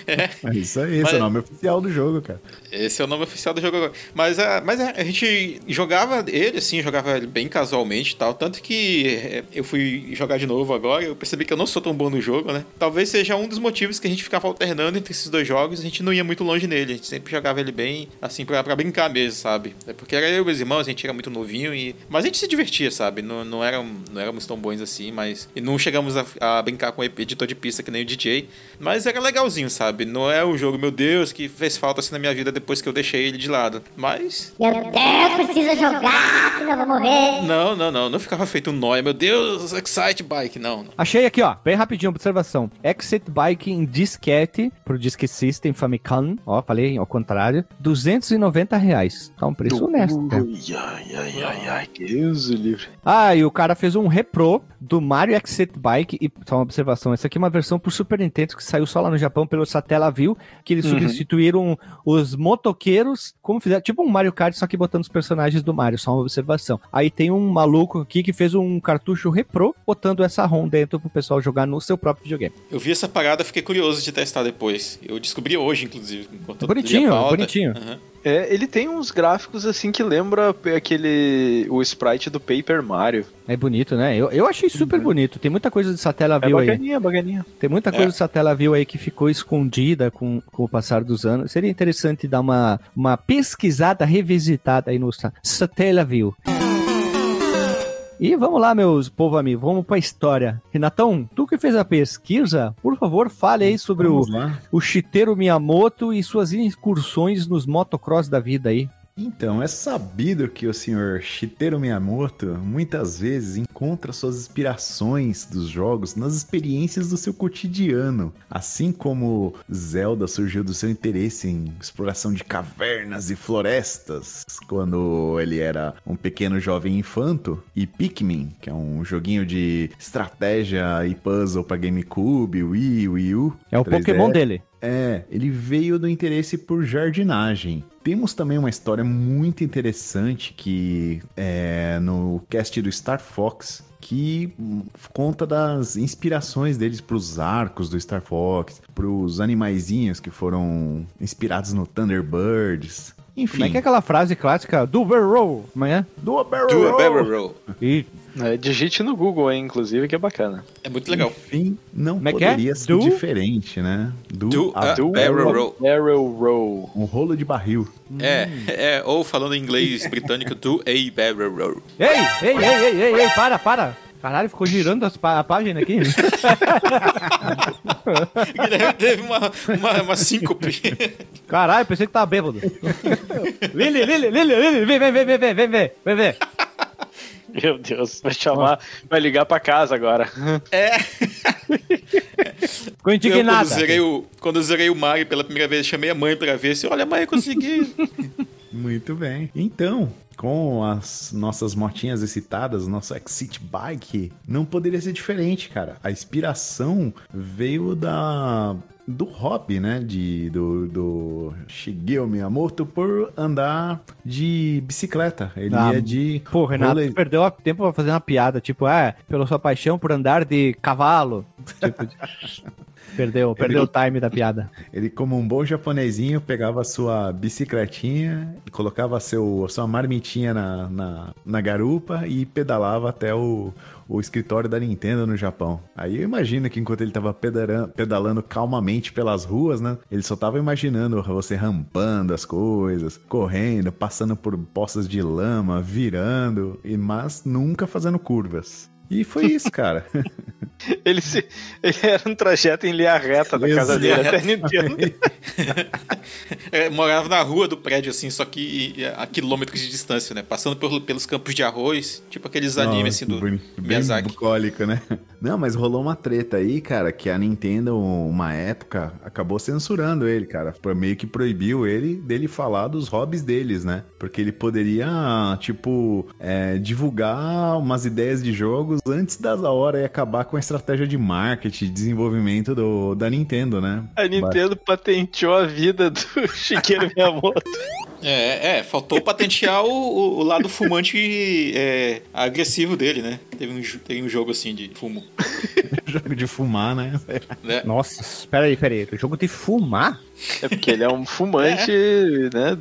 É isso aí, esse Mas- é o nome oficial do jogo, cara. Esse é o nome oficial do jogo agora. Mas, a, mas a, a gente jogava ele, assim, jogava ele bem casualmente e tal. Tanto que é, eu fui jogar de novo agora eu percebi que eu não sou tão bom no jogo, né? Talvez seja um dos motivos que a gente ficava alternando entre esses dois jogos. A gente não ia muito longe nele. A gente sempre jogava ele bem, assim, pra, pra brincar mesmo, sabe? É porque era eu e meus irmãos, a gente era muito novinho e... Mas a gente se divertia, sabe? Não, não, eram, não éramos tão bons assim, mas... E não chegamos a, a brincar com o editor de pista que nem o DJ. Mas era legalzinho, sabe? Não é o jogo, meu Deus, que fez falta assim na minha vida depois que eu deixei ele de lado. Mas Meu Deus, precisa jogar, senão eu vou morrer. não, não, não. Não ficava feito um nóia. Meu Deus, Excite Bike. Não, não. Achei aqui, ó, bem rapidinho, observação. Exit Bike em disquete pro Disk System Famicom, ó, falei ao contrário, 290 reais. Tá um preço honesto. cara. Ui, ai, ai, ai, ai, que Deus livre. Ah, e o cara fez um repro do Mario Exit Bike, e só uma observação, essa aqui é uma versão pro Super Nintendo que saiu só lá no Japão pelo Satellaview, que eles Uhum. substituíram os motoqueiros, como fizeram, tipo um Mario Kart, só que botando os personagens do Mario, só uma observação. Aí tem um maluco aqui que fez um cartucho repro, botando essa ROM dentro pro pessoal jogar no seu próprio videogame. Eu vi essa parada, fiquei curioso de testar depois. Eu descobri hoje, inclusive. Bonitinho, bonitinho. Aham. É, ele tem uns gráficos assim que lembra aquele. o sprite do Paper Mario. É bonito, né? Eu, eu achei super bonito. Tem muita coisa de É Satellaview aí. bacaninha, bacaninha. Tem muita coisa É. do Satellaview aí que ficou escondida com, com o passar dos anos. Seria interessante dar uma, uma pesquisada, revisitada aí no Sa- Satellaview. E vamos lá, meus povo amigo, vamos pra história. Renatão, tu que fez a pesquisa, por favor, fale aí sobre o, lá. o Shigeru Miyamoto e suas incursões nos motocross da vida aí. Então, é sabido que o senhor Shigeru Miyamoto muitas vezes encontra suas inspirações dos jogos nas experiências do seu cotidiano. Assim como Zelda surgiu do seu interesse em exploração de cavernas e florestas quando ele era um pequeno jovem infanto, e Pikmin, que é um joguinho de estratégia e puzzle para GameCube, Wii, Wii U. É o 3DS. Pokémon dele. É, ele veio do interesse por jardinagem. Temos também uma história muito interessante que é no cast do Star Fox que conta das inspirações deles para os arcos do Star Fox, para os animaizinhos que foram inspirados no Thunderbirds. Enfim, Como é que é aquela frase clássica do Barrow? Amanhã? do barrel Do. Barrel. E É, digite no Google aí, inclusive, que é bacana. É muito legal. Enfim, não Como é é? poderia ser Do- diferente, né? Do, Do a a Do Barrel Roll. Barrel Roll. um rolo de barril. É, é, ou falando em inglês britânico, do a Barrel Roll. Ei, ei, ei, ei, ei, ei, para, para. Caralho, ficou girando as pá- a página aqui. <laughs> Guilherme teve uma, uma, uma síncope. Caralho, pensei que tava bêbado. Lili, Lili, Lili, Lili, vem, vem, vem, vem, vem, vem, vem, vem, vem. <laughs> Meu Deus, vai chamar, vai ligar pra casa agora. É. <laughs> Ficou Eu, indignada. quando, zerei o, quando eu zerei o Mario pela primeira vez, chamei a mãe pra ver se, olha, mãe, eu consegui. <laughs> Muito bem. Então, com as nossas motinhas excitadas, nosso Exit Bike, não poderia ser diferente, cara. A inspiração veio da do hobby, né, de do, do Shigeru Miyamoto por andar de bicicleta. Ele Ah, ia de Pô, Renato, tu perdeu tempo pra fazer uma piada, tipo, ah, pela sua paixão por andar de cavalo. Tipo, <laughs> perdeu, perdeu o time da piada. Ele, como um bom japonesinho, pegava a sua bicicletinha, colocava seu, a sua marmitinha na, na, na garupa e pedalava até o, o escritório da Nintendo no Japão. Aí eu imagino que enquanto ele tava pedaran- pedalando calmamente pelas ruas, né? Ele só tava imaginando você rampando as coisas, correndo, passando por poças de lama, virando, e mas nunca fazendo curvas. E foi isso, cara. <laughs> Ele, se, ele era um trajeto em linha reta da casa dele até a Nintendo. <laughs> É, morava na rua do prédio, assim, só que a quilômetros de distância, né? Passando por- pelos campos de arroz, tipo aqueles animes, assim, do bem, bem bucólico, né? Não, mas rolou uma treta aí, cara, que a Nintendo, uma época, acabou censurando ele, cara. Meio que proibiu ele dele falar dos hobbies deles, né? Porque ele poderia, tipo, é, divulgar umas ideias de jogos antes da hora e acabar com a estratégia de marketing e desenvolvimento do, da Nintendo, né? A Nintendo patenteou a vida do <laughs> Shigeru Miyamoto. É, é, faltou patentear o, o- o lado fumante é, agressivo dele, né? Teve um, teve um jogo assim de fumo. <laughs> Jogo de fumar, né? Né? Nossa, espera aí, pera aí. O jogo de fumar? É porque ele é um fumante, né?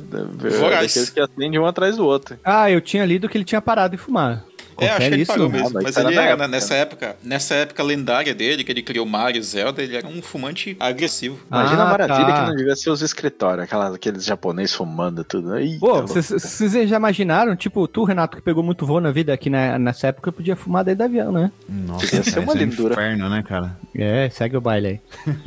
Voraz. Daqueles que acende um atrás do outro. Ah, eu tinha lido que ele tinha parado de fumar. É, acho que Confere ele isso? parou mesmo. Ah, mas era ele era, época, né, nessa época, nessa época lendária dele, que ele criou Mario e Zelda, ele era um fumante agressivo. Imagina Ah, a maravilha tá. que não devia ser os escritórios, aquelas, aqueles japoneses fumando tudo. né? Eita, Pô, vocês já imaginaram? Tipo, tu, Renato, que pegou muito voo na vida aqui na, nessa época, podia fumar dentro do avião, né? Nossa, Ia ser uma é um lindura. inferno, né, cara? É, segue o baile aí. <laughs>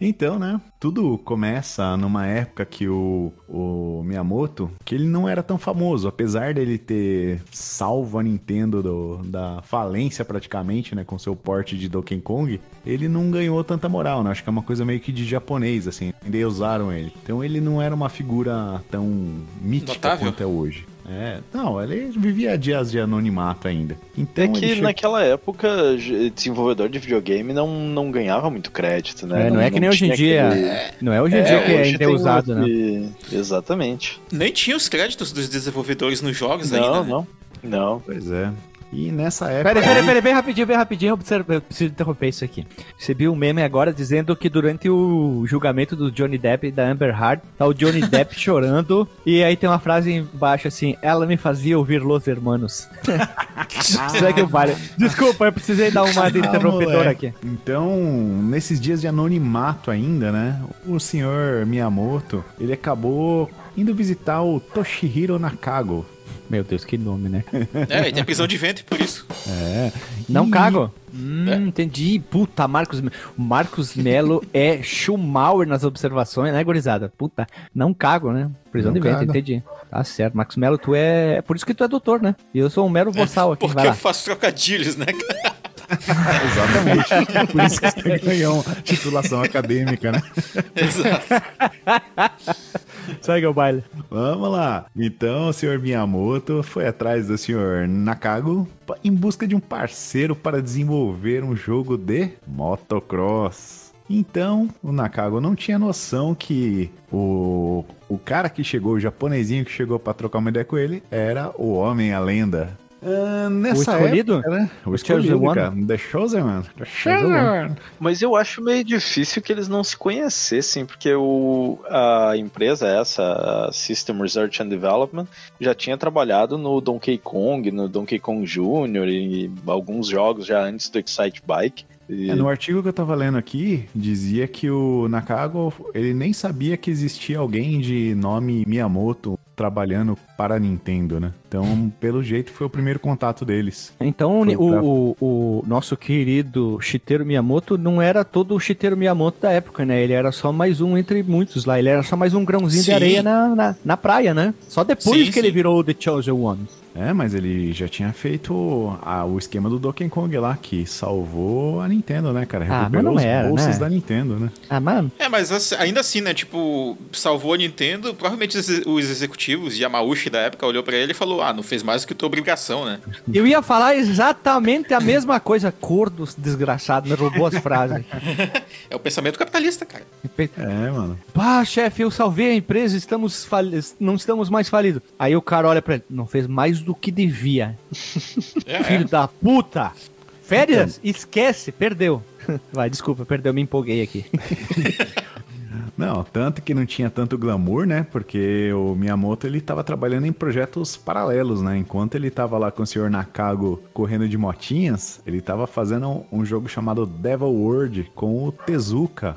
Então, né? Tudo começa numa época que o, o Miyamoto, que ele não era tão famoso, apesar dele ter salvo a Nintendo do- da falência praticamente, né, com seu porte de Donkey Kong, ele não ganhou tanta moral, né? Acho que é uma coisa meio que de japonês, assim, ainda usaram ele. Então ele não era uma figura tão mítica Notável. quanto é hoje. É, não, ele vivia dias de anonimato ainda. Então É que chegou- naquela época, desenvolvedor de videogame não, não ganhava muito crédito, né? É, não é que nem hoje em dia. aquele- Não é hoje em dia que ainda é usado, né? esse- Exatamente. Nem tinha os créditos dos desenvolvedores nos jogos Não, ainda. né? não. Não. Pois é. E nessa época... Peraí, peraí, peraí, bem rapidinho, bem rapidinho, eu preciso, eu preciso interromper isso aqui. Recebi um meme agora dizendo que durante o julgamento do Johnny Depp e da Amber Heard, tá o Johnny <laughs> Depp chorando, e aí tem uma frase embaixo assim, ela me fazia ouvir Los Hermanos. Segue o baile. Desculpa, eu precisei dar uma de Ah, interrompedora moleque. aqui. Então, nesses dias de anonimato ainda, né? O senhor Miyamoto, ele acabou indo visitar o Toshihiro Nakago. Meu Deus, que nome, né? <laughs> É, e tem prisão de ventre por isso. É. Não E- cago. Hum, entendi. Puta, Marcos, o Marcos Melo é Schumauer nas observações, né, gurizada? Puta, não cago, né? Prisão Não de ventre, entendi. Tá certo. Marcos Melo, tu é. é Por isso que tu é doutor, né? E eu sou um mero boçal aqui. Porque Vai eu faço trocadilhos, né? cara? <laughs> Exatamente. Por isso que você ganhou titulação acadêmica, né? Exato. Segue o baile. Vamos lá. Então, o senhor Miyamoto foi atrás do senhor Nakago em busca de um parceiro para desenvolver um jogo de motocross. Então, o Nakago não tinha noção que o, o cara que chegou, o japonesinho que chegou para trocar uma ideia com ele, era o homem, a lenda. Ah, nessa escolhido? época, né? O escolhido, cara. The Chosen One. The Chosen. One. Mas eu acho meio difícil que eles não se conhecessem, porque o, a empresa essa, a System Research and Development, já tinha trabalhado no Donkey Kong, no Donkey Kong Jr. e alguns jogos já antes do Excite Bike. E- É, no artigo que eu tava lendo aqui, dizia que o Nakago, ele nem sabia que existia alguém de nome Miyamoto trabalhando para a Nintendo, né? Então, pelo jeito, foi o primeiro contato deles. Então, o, pra- o, o nosso querido Shigeru Miyamoto não era todo o Shigeru Miyamoto da época, né? Ele era só mais um entre muitos lá. Ele era só mais um grãozinho de Sim. areia na, na, na praia, né? Só depois Sim, que ele sim. virou o The Chosen One. É, mas ele já tinha feito a- o esquema do Donkey Kong lá, que salvou a Nintendo, né, cara? Ah, Recuperou não os era, bolsos né? da Nintendo, né? Ah, mano. É, mas assim- ainda assim, né? Tipo, salvou a Nintendo. Provavelmente os, os executivos, Yamauchi da época, olhou pra ele e falou: Ah, não fez mais do que tua obrigação, né? <laughs> Eu ia falar exatamente a mesma coisa. Cordo desgraçado, me roubou as frases. <laughs> É o pensamento capitalista, cara. É, mano. Pá, chefe, eu salvei a empresa, estamos fali- não estamos mais falidos. Aí o cara olha pra ele, não fez mais do que devia. <laughs> É, Filho da puta! Férias? Esquece, perdeu. <laughs> Vai, desculpa, perdeu, me empolguei aqui. <laughs> Não, tanto que não tinha tanto glamour, né? Porque o Miyamoto ele tava trabalhando em projetos paralelos, né? Enquanto ele tava lá com o senhor Nakago correndo de motinhas, ele tava fazendo um, um jogo chamado Devil World com o Tezuka.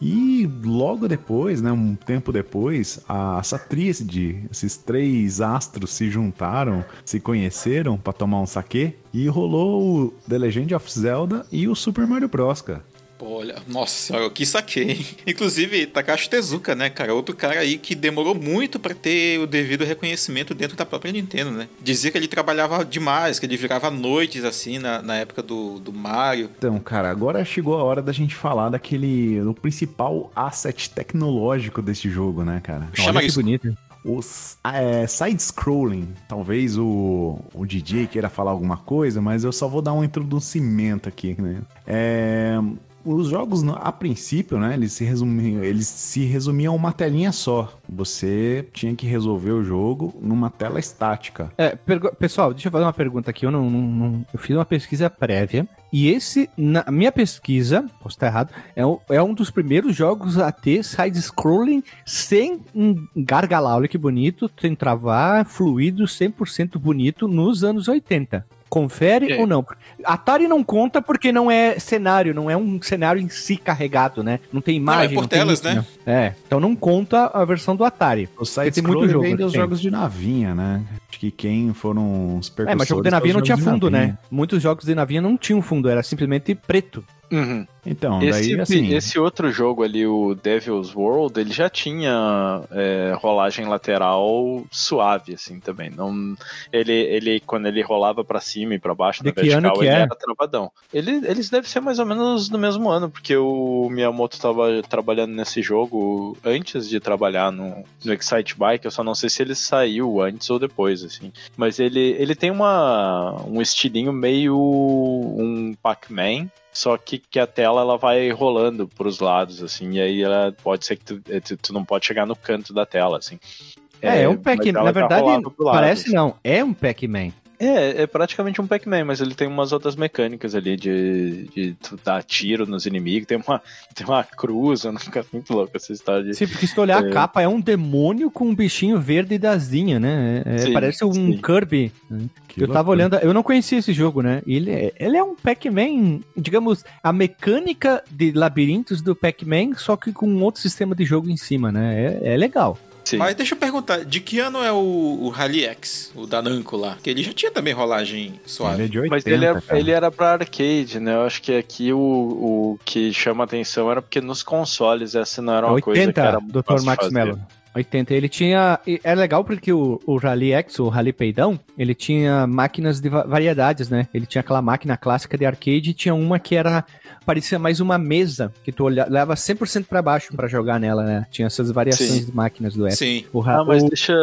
E logo depois, né, um tempo depois, a, essa tríade, esses três astros se juntaram, se conheceram para tomar um saquê e rolou o The Legend of Zelda e o Super Mario Bros, cara. Pô, olha, nossa senhora, que saquei. hein? Inclusive, Takashi Tezuka, né, cara? Outro cara aí que demorou muito pra ter o devido reconhecimento dentro da própria Nintendo, né? Dizia que ele trabalhava demais, que ele virava noites, assim, na, na época do, do Mario. Então, cara, agora chegou a hora da gente falar daquele. do principal asset tecnológico desse jogo, né, cara? Chama Olha que isso. bonito. Os é, side-scrolling, talvez o, o DJ queira falar alguma coisa, mas eu só vou dar um introduzimento aqui, né? É, os jogos, a princípio, né, eles se, resumiam, eles se resumiam a uma telinha só. Você tinha que resolver o jogo numa tela estática. É, pessoal, deixa eu fazer uma pergunta aqui. Eu não, não- não- eu fiz uma pesquisa prévia e esse, na minha pesquisa, posso estar errado, é, o- é um dos primeiros jogos a ter side-scrolling sem um gargalar. Olha que bonito, sem travar, fluido, 100% bonito nos anos 80. Confere É. ou não? Atari não conta porque não é cenário, não é um cenário em si carregado, né? Não tem imagem. por não tem telas, isso, né? É, então não conta a versão do Atari. O tem muito jogo dos tem. jogos de navinha, né? Acho que quem foram os É, percussores... mas jogo de navinha não tinha os fundo, né? Muitos jogos de navinha não tinham fundo, era simplesmente preto. Uhum. Então, Esse, daí assim... esse outro jogo ali, o Devil's World, ele já tinha é, rolagem lateral suave, assim, também. Não, ele, ele, quando ele rolava pra cima e pra baixo, De na vertical, ele é? era travadão. Ele, eles devem ser mais ou menos no mesmo ano, porque o Miyamoto tava trabalhando nesse jogo antes de trabalhar no, no Excite Bike, eu só não sei se ele saiu antes ou depois, assim. Mas ele, ele tem uma, um estilinho meio um Pac-Man, só que, que a tela ela vai rolando pros lados, assim, e aí ela pode ser que tu, eh, tu, tu não pode chegar no canto da tela, assim. É, é um mas Pac-Man. Na já verdade, lado, parece assim. não. É um Pac-Man. É, é praticamente um Pac-Man, mas ele tem umas outras mecânicas ali de, de dar tiro nos inimigos, tem uma, tem uma cruz, eu nunca muito louco essa história de... Sim, porque se tu olhar a É. capa, é um demônio com um bichinho verde e asinhas, né? É- é- Sim, parece um sim. Kirby. né? que eu tava loucura. olhando, eu não conhecia esse jogo, né? Ele é, ele é um Pac-Man, digamos, a mecânica de labirintos do Pac-Man, só que com um outro sistema de jogo em cima, né? É, é legal. Sim. Mas deixa eu perguntar, de que ano é o, o Rally X, o da Namco lá? Que ele já tinha também rolagem Ele é suave. de 80, Mas ele, é, cara. ele era pra arcade, né? Eu acho que aqui o, o que chama atenção era porque nos consoles essa não era uma coisa que 80, era muito Dr. fácil Max fazer. Mello. 80. Ele tinha. É legal porque o, o Rally X, o Rally Peidão, ele tinha máquinas de va- variedades, né? Ele tinha aquela máquina clássica de arcade e tinha uma que era. Parecia mais uma mesa, que tu olha, leva 100% pra baixo pra jogar nela, né? Tinha essas variações Sim. de máquinas do X. Sim. O, Ah, mas o- deixa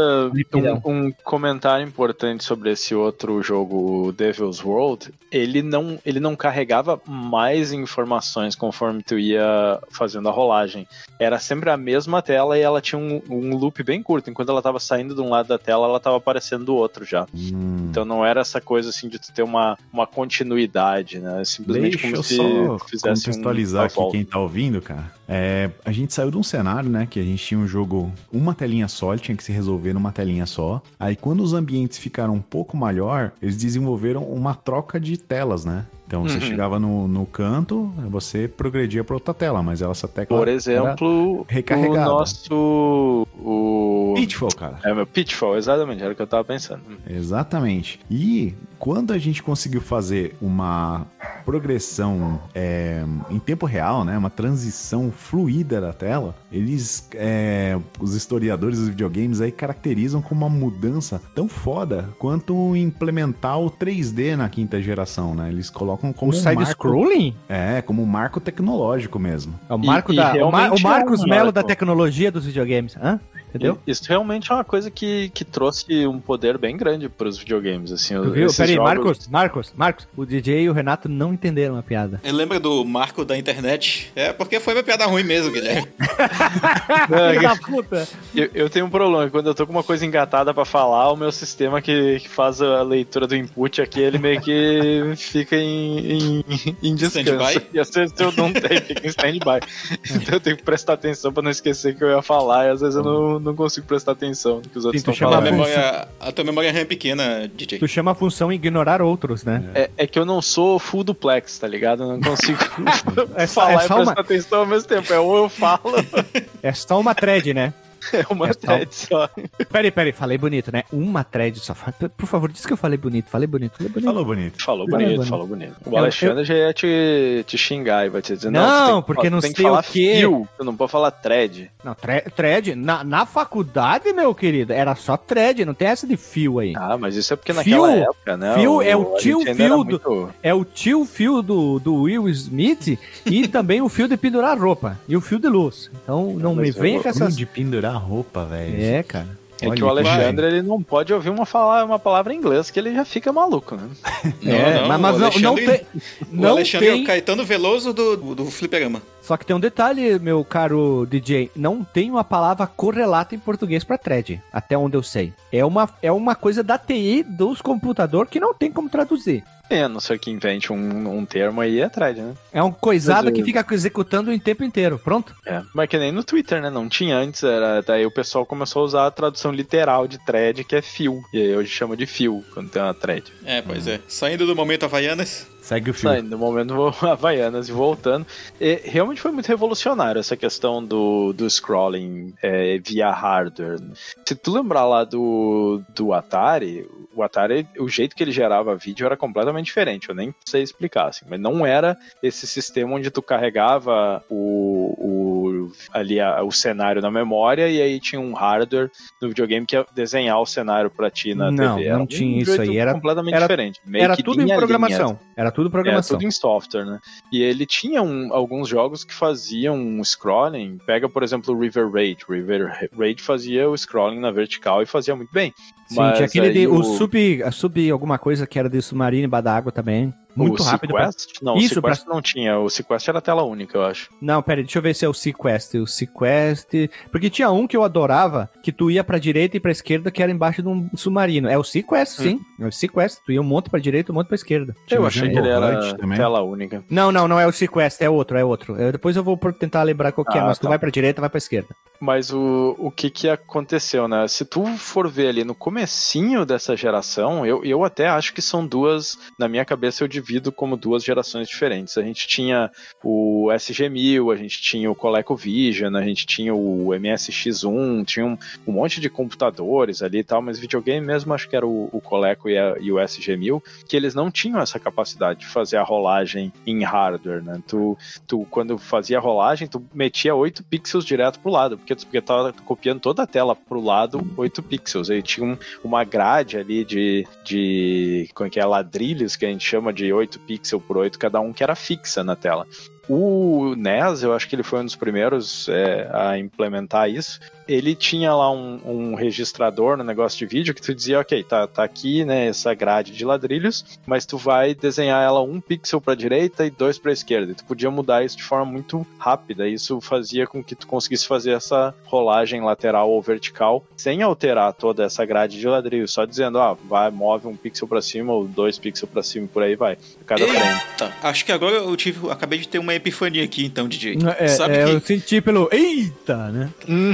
um, um comentário importante sobre esse outro jogo, o Devil's World. Ele não, ele não carregava mais informações conforme tu ia fazendo a rolagem. Era sempre a mesma tela e ela tinha um, um loop bem curto. Enquanto ela tava saindo de um lado da tela, ela tava aparecendo do outro já. Hum. Então não era essa coisa assim de tu ter uma, uma continuidade, né? Simplesmente Deixa como se só fizesse contextualizar um, aqui quem tá ouvindo, cara. É, a gente saiu de um cenário, né, que a gente tinha um jogo, uma telinha só, ele tinha que se resolver numa telinha só. Aí quando os ambientes ficaram um pouco maior, eles desenvolveram uma troca de telas, né? Então você Uhum. chegava no, no canto, você progredia para outra tela, mas ela, essa tecla Por exemplo, o nosso. O... Pitfall, cara. É, meu Pitfall, exatamente, era o que eu tava pensando. Exatamente. E quando a gente conseguiu fazer uma progressão é, em tempo real, né, uma transição fluida da tela, eles, é, os historiadores dos videogames aí caracterizam como uma mudança tão foda quanto implementar o 3D na quinta geração, né? Eles colocam como o um marco, side-scrolling? é, como um marco tecnológico mesmo. É o E- Marco e da. O, Mar- o Marcos é um Melo marco. da tecnologia dos videogames. Hã? Entendeu? E Isso realmente é uma coisa que, que trouxe um poder bem grande pros videogames, assim. Tu viu? Peraí, jogos- Marcos, Marcos, Marcos, o DJ e o Renato não entenderam a piada. Lembra do marco da internet? É porque foi uma piada ruim mesmo, Guilherme. <laughs> Filho da puta! Eu, eu tenho um problema, quando eu tô com uma coisa engatada pra falar, o meu sistema que, que faz a leitura do input aqui, ele meio que <laughs> fica em, em, em descanso. Stand-by? E às vezes eu não tenho, fica em stand-by. <laughs> Então eu tenho que prestar atenção pra não esquecer que eu ia falar, e às vezes eu não, não consigo prestar atenção no que os outros Sim, estão chama A, falando. Mas- memória, a tua memória RAM é pequena, DJ. Tu chama a função ignorar outros, né? É, é que eu não sou full duplex, tá ligado? Eu não consigo <laughs> É só- falar é e só prestar uma- atenção ao mesmo tempo. É ou eu falo, É só uma thread, né? É uma É thread só. Peraí, peraí, falei bonito, né? Uma thread só. Por favor, diz que eu falei bonito. Falei bonito, falei bonito. Falou bonito. Falou Falou bonito, bonito. falou bonito. O Eu- Alexandre já ia te, te xingar e vai te dizer, não, Não, porque não tem que sei o quê. fio, tu não pode falar thread. Não, tre- thread. Na, na faculdade, meu querido, era só thread, não tem essa de fio aí. Ah, mas isso é porque Fio- naquela época, né? fio é o tio fio do- muito- É o tio fio do, do Will Smith e também o fio de pendurar roupa e o fio de luz. Então não Mas me eu- venha com essas. De pendurar roupa, velho. É, cara. É Olha que o Alexandre ele não pode ouvir uma, fala, uma palavra em inglês que ele já fica maluco, né? <laughs> é, mas, mas o não, não Alexandre- tem. O Não Alexandre é tem. o Caetano Veloso do, do, do Fliperama. Só que tem um detalhe, meu caro DJ. Não tem uma palavra correlata em português pra thread, até onde eu sei. É uma, é uma coisa da TI dos computadores que não tem como traduzir. É, não ser que invente um, um termo aí é thread, né? É um coisado que fica executando o tempo inteiro. Pronto? É. Mas que nem no Twitter, né? Não tinha antes, era, daí o pessoal começou a usar a tradução literal de thread, que é fio. E aí hoje chama de fio, quando tem uma thread. É, pois é. Saindo do momento Havaianas. Segue o. Saindo no momento vou <laughs> Havaianas e voltando. E realmente foi muito revolucionário essa questão do, do scrolling é, via hardware. Se tu lembrar lá do, do Atari, o Atari, o jeito que ele gerava vídeo era completamente diferente. Eu nem sei explicar, assim, mas não era esse sistema onde tu carregava o, o, ali a- o cenário na memória e aí tinha um hardware no videogame que ia desenhar o cenário pra ti na Não, TV. não Era um tinha isso aí, era- completamente era- diferente. Meio Era tudo em a linha, programação. Era tudo programação. é, tudo em software, né? E ele tinha um- alguns jogos que faziam um scrolling. Pega, por exemplo, o River Raid. River Raid fazia o scrolling na vertical e fazia muito bem. Sim, Mas tinha aquele de, o o- sub, a sub alguma coisa que era de submarino embaixo da água também. Muito o rápido. pra- Sequest? Não, Isso, o Sequest não tinha. O Sequest era tela única, eu acho. Não, pera, aí, deixa eu ver se é o Sequest. O Sequest. Porque tinha um que eu adorava, que tu ia pra direita e pra esquerda, que era embaixo de um submarino. É o Sequest, sim. É o Sequest. Tu ia um monte pra direita e um monte pra esquerda. Tinha eu o achei que ele era também. tela única. Não, não, não é o Sequest, é outro, é outro. Eu- depois eu vou tentar lembrar qual que é, Ah, mas tu tá. vai pra direita, vai pra esquerda. Mas o, o que que aconteceu, né? Se tu for ver ali no comecinho dessa geração, eu, eu até acho que são duas, na minha cabeça eu divido como duas gerações diferentes. A gente tinha o SG-1000, a gente tinha o ColecoVision, a gente tinha o MSX1, tinha um, um monte de computadores ali e tal, mas videogame mesmo acho que era o, o Coleco e, a- e o SG-1000, que eles não tinham essa capacidade de fazer a rolagem em hardware, né? Tu, tu quando fazia a rolagem, tu metia 8 pixels direto pro lado, porque tu porque tava copiando toda a tela pro lado 8 pixels. Aí tinha um- uma grade ali de, de como é que é, ladrilhos, que a gente chama de 8 pixels por 8 cada um, que era fixa na tela. O NES, eu acho que ele foi um dos primeiros é, a implementar isso. Ele tinha lá um, um registrador no negócio de vídeo que tu dizia, ok, tá, tá aqui, né, essa grade de ladrilhos, mas tu vai desenhar ela um pixel para direita e dois para esquerda. E tu podia mudar isso de forma muito rápida. Isso fazia com que tu conseguisse fazer essa rolagem lateral ou vertical sem alterar toda essa grade de ladrilhos, só dizendo, ah, vai move um pixel para cima ou dois pixels para cima e por aí vai. Cada frame. Eita, acho que agora eu tive, acabei de ter uma epifania aqui, então, DJ. É, Sabe é, que... eu senti pelo. Eita, né?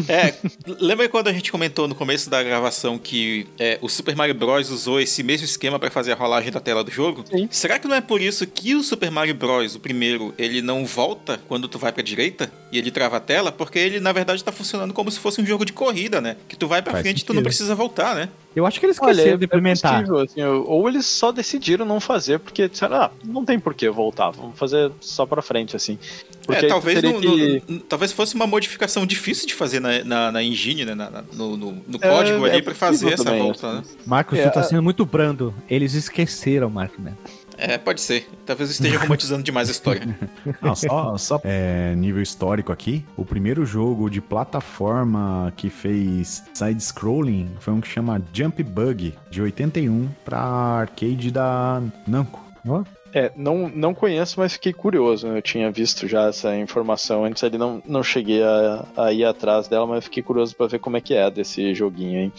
É, lembra quando a gente comentou no começo da gravação que é, o Super Mario Bros. usou esse mesmo esquema para fazer a rolagem da tela do jogo? Sim. Será que não é por isso que o Super Mario Bros., o primeiro, ele não volta quando tu vai pra direita e ele trava a tela? Porque ele, na verdade, tá funcionando como se fosse um jogo de corrida, né? Que tu vai pra Faz frente e tu não precisa voltar, né? Eu acho que eles Olha, esqueceram é, de implementar. é possível, assim, ou eles só decidiram não fazer porque disseram, ah, não tem por que voltar, vamos fazer só pra frente, assim. Porque é, talvez, no- que- no- talvez fosse uma modificação difícil de fazer na, na, na engine, né? Na- na- no, no, no É, código ali é pra fazer essa também, volta, assim. né? Marcos, É, tu tá a- sendo muito brando. Eles esqueceram, Marcos, né? É, pode ser. Talvez eu esteja romantizando demais a história. <laughs> Não, só, só é, nível histórico aqui. O primeiro jogo de plataforma que fez side-scrolling foi um que chama Jump Bug, de 81, pra arcade da Namco. Ó. É, não, não conheço, mas fiquei curioso. Eu tinha visto já essa informação antes ali, não, não cheguei a, a ir atrás dela, mas fiquei curioso pra ver como é que é desse joguinho, hein?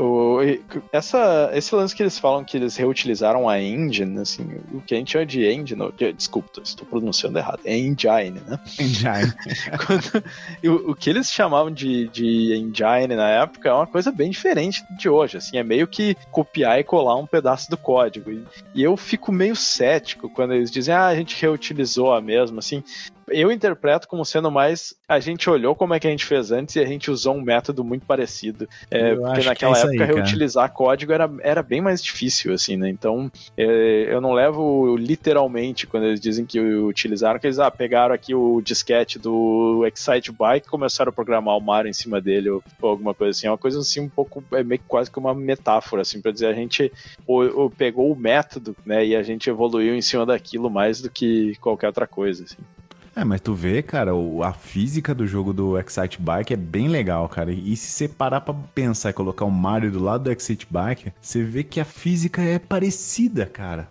O, essa, esse lance que eles falam que eles reutilizaram a engine, assim, o que a gente chama de engine, de- desculpa, estou pronunciando errado, é engine, né? Engine. <laughs> Quando- o, o que eles chamavam de, de engine na época é uma coisa bem diferente de hoje, assim, é meio que copiar e colar um pedaço do código. E, e eu fico meio cético quando eles dizem, ah, a gente reutilizou a mesma, assim. Eu interpreto como sendo mais a gente olhou como é que a gente fez antes e a gente usou um método muito parecido. É, porque naquela é época aí, reutilizar código era, era bem mais difícil, assim, né? Então é, eu não levo literalmente quando eles dizem que utilizaram, que eles ah, pegaram aqui o disquete do Excite Bike e começaram a programar o Mario em cima dele ou, ou alguma coisa assim. É uma coisa assim um pouco, é meio quase que uma metáfora, assim, pra dizer a gente ou, ou pegou o método, né, e a gente evoluiu em cima daquilo mais do que qualquer outra coisa, assim. É, mas tu vê, cara, a física do jogo do Excite Bike é bem legal, cara. E se você parar pra pensar e colocar o Mario do lado do Excite Bike, você vê que a física é parecida, cara.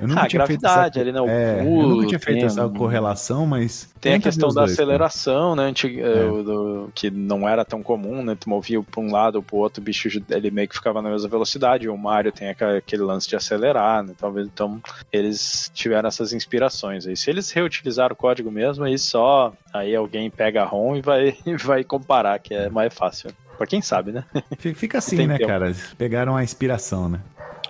Eu Ah, a gravidade ali, né, o é, eu pulo, nunca tinha feito tem essa correlação, mas... Tem a questão da dois, cara. aceleração, né, É. o do- que não era tão comum, né, tu movia pra um lado ou pro outro, o bicho ele meio que ficava na mesma velocidade, o Mario tem aquele lance de acelerar, né, talvez então eles tiveram essas inspirações aí. Se eles reutilizaram o código mesmo, aí só, aí alguém pega a ROM e vai, <laughs> vai comparar, que é mais fácil. Pra quem sabe, né? Fi- Fica <laughs> assim, né, tempo. cara? Pegaram a inspiração, né?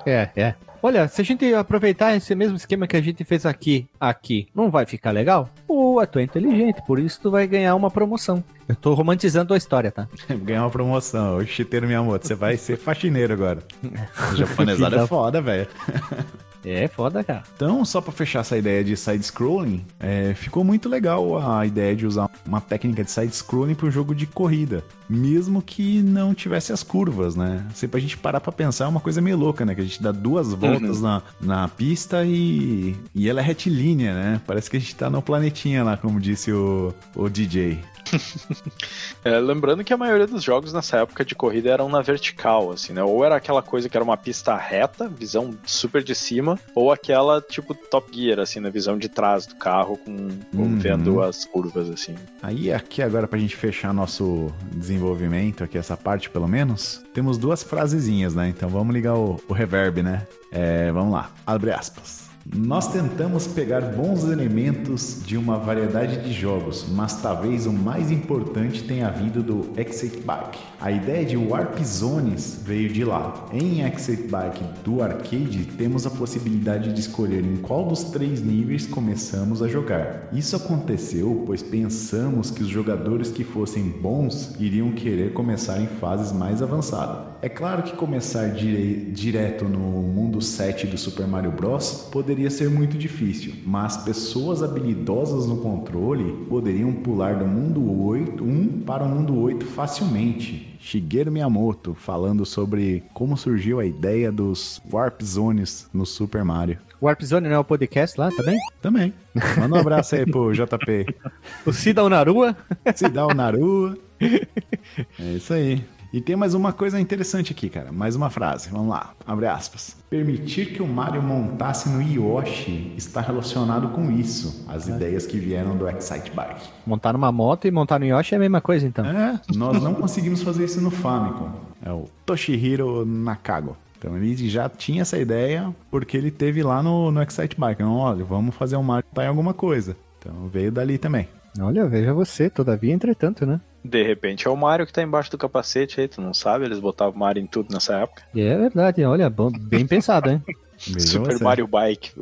É, é. Olha, se a gente aproveitar esse mesmo esquema que a gente fez aqui, aqui, não vai ficar legal? Pô, tu é inteligente, por isso tu vai ganhar uma promoção. Eu tô romantizando a história, tá? <laughs> Ganhar uma promoção. O chiteiro Miyamoto, você vai ser faxineiro agora. <laughs> Filho é da- foda, velho. <laughs> É foda, cara. Então, só pra fechar essa ideia de side-scrolling, é, ficou muito legal a ideia de usar uma técnica de side-scrolling para um jogo de corrida, mesmo que não tivesse as curvas, né? Se pra gente parar pra pensar, é uma coisa meio louca, né? Que a gente dá duas voltas na, na pista e, e ela é retilínea, né? Parece que a gente tá no planetinha lá, como disse o, o DJ. <laughs> É, lembrando que a maioria dos jogos nessa época de corrida eram na vertical, assim, né? Ou era aquela coisa que era uma pista reta, visão super de cima, ou aquela tipo Top Gear, assim, na visão de trás do carro, com, com Uhum. vendo as curvas, assim. Aí aqui agora pra gente fechar nosso desenvolvimento, aqui essa parte pelo menos, temos duas frasezinhas, né? Então vamos ligar o, o reverb, né? É, vamos lá, abre aspas. Nós tentamos pegar bons elementos de uma variedade de jogos, mas talvez o mais importante tenha vindo do Exit Bike. A ideia de Warp Zones veio de lá. Em Exit Bike do arcade, temos a possibilidade de escolher em qual dos três níveis começamos a jogar. Isso aconteceu pois pensamos que os jogadores que fossem bons iriam querer começar em fases mais avançadas. É claro que começar dire- direto no mundo 7 do Super Mario Bros. poderia ser muito difícil, mas pessoas habilidosas no controle poderiam pular do mundo 8, 1 para o mundo 8 facilmente. Shigeru Miyamoto falando sobre como surgiu a ideia dos Warp Zones no Super Mario. Warp Zone não é o podcast lá também? Também. Manda um abraço aí pro JP. <laughs> O Cida Onarua. Se dá o Naru. É isso aí. E tem mais uma coisa interessante aqui, cara. Mais uma frase. Vamos lá. Abre aspas. Permitir que o Mario montasse no Yoshi está relacionado com isso. As ideias que vieram do Excite Bike. Montar numa moto e montar no Yoshi é a mesma coisa, então. É, nós não conseguimos fazer isso no Famicom. É o Toshihiro Nakago. Então ele já tinha essa ideia porque ele teve lá no, no Excite Bike. Então, olha, vamos fazer um Mario tá em alguma coisa. Então veio dali também. Olha, veja você, todavia, entretanto, né? De repente é o Mario que tá embaixo do capacete aí, tu não sabe? Eles botavam o Mario em tudo nessa época. É verdade, olha, bom, bem pensado, hein? <laughs> Veja Super você. Mario Bike.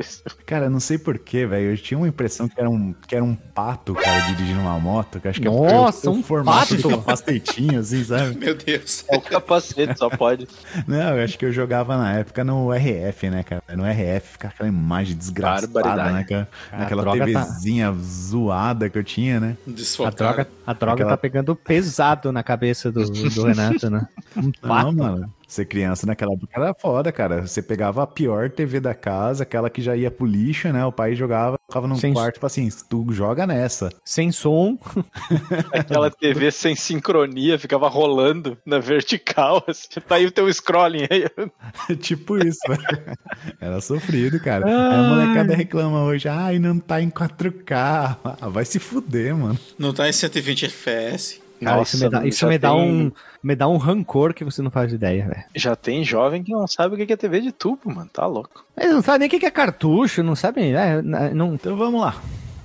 Cara, não sei porquê, velho. Eu tinha uma impressão que era um, que era um pato, cara, dirigindo uma moto. Que acho que Nossa, é o, o um formato pato? de capacetinho, assim, sabe? <laughs> Meu Deus. É o capacete, só pode. Não, eu acho que eu jogava na época no RF, né, cara? No RF fica aquela imagem desgraçada, né, cara? A Naquela droga tá- TVzinha zoada que eu tinha, né? A Desfocado. droga, a droga Aquela- tá pegando pesado na cabeça do, do Renato, né? <laughs> Um Não, pato. mano. Ser criança naquela época era foda, cara. Você pegava a pior TV da casa, aquela que já ia pro lixo, né? O pai jogava, ficava num Sem- quarto, tipo assim, tu joga nessa. Sem som. <laughs> Aquela TV sem sincronia, ficava rolando na vertical. <laughs> Assim, tá aí o teu scrolling aí. <laughs> tipo isso, velho. Era sofrido, cara. Aí a molecada reclama hoje, ai, não tá em 4K. Ah, vai se fuder, mano. Não tá em 120 FPS. Cara, Nossa, isso me dá, isso me dá tem- um me dá um rancor que você não faz ideia, velho. Já tem jovem que não sabe o que é TV de tubo, mano. Tá louco. Eles não sabem nem o que que é cartucho, não sabem, né? Não, Então vamos lá.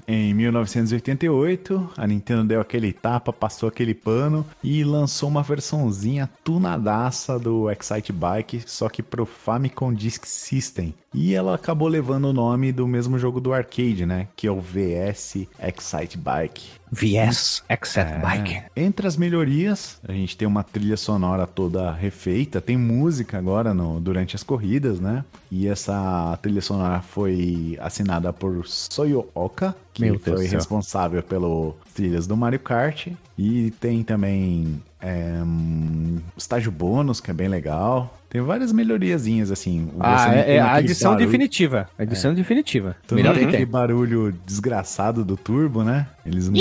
Em 1988, a Nintendo deu aquele tapa, passou aquele pano e lançou uma versãozinha tunadaça do Excite Bike, só que pro Famicom Disk System. E ela acabou levando o nome do mesmo jogo do arcade, né? Que é o VS Excite Bike. VS Except É. Bike. Entre as melhorias, a gente tem uma trilha sonora toda refeita, tem música agora no- durante as corridas, né? E essa trilha sonora foi assinada por Soyo Oka, que Meu foi responsável pelas trilhas do Mario Kart. E tem também é, um estágio bônus, que é bem legal. Tem várias melhoriazinhas, assim. Ah, é, é a edição barulho- definitiva. A edição definitiva. Tu Melhor que tem barulho desgraçado do turbo, né? Eles, <laughs>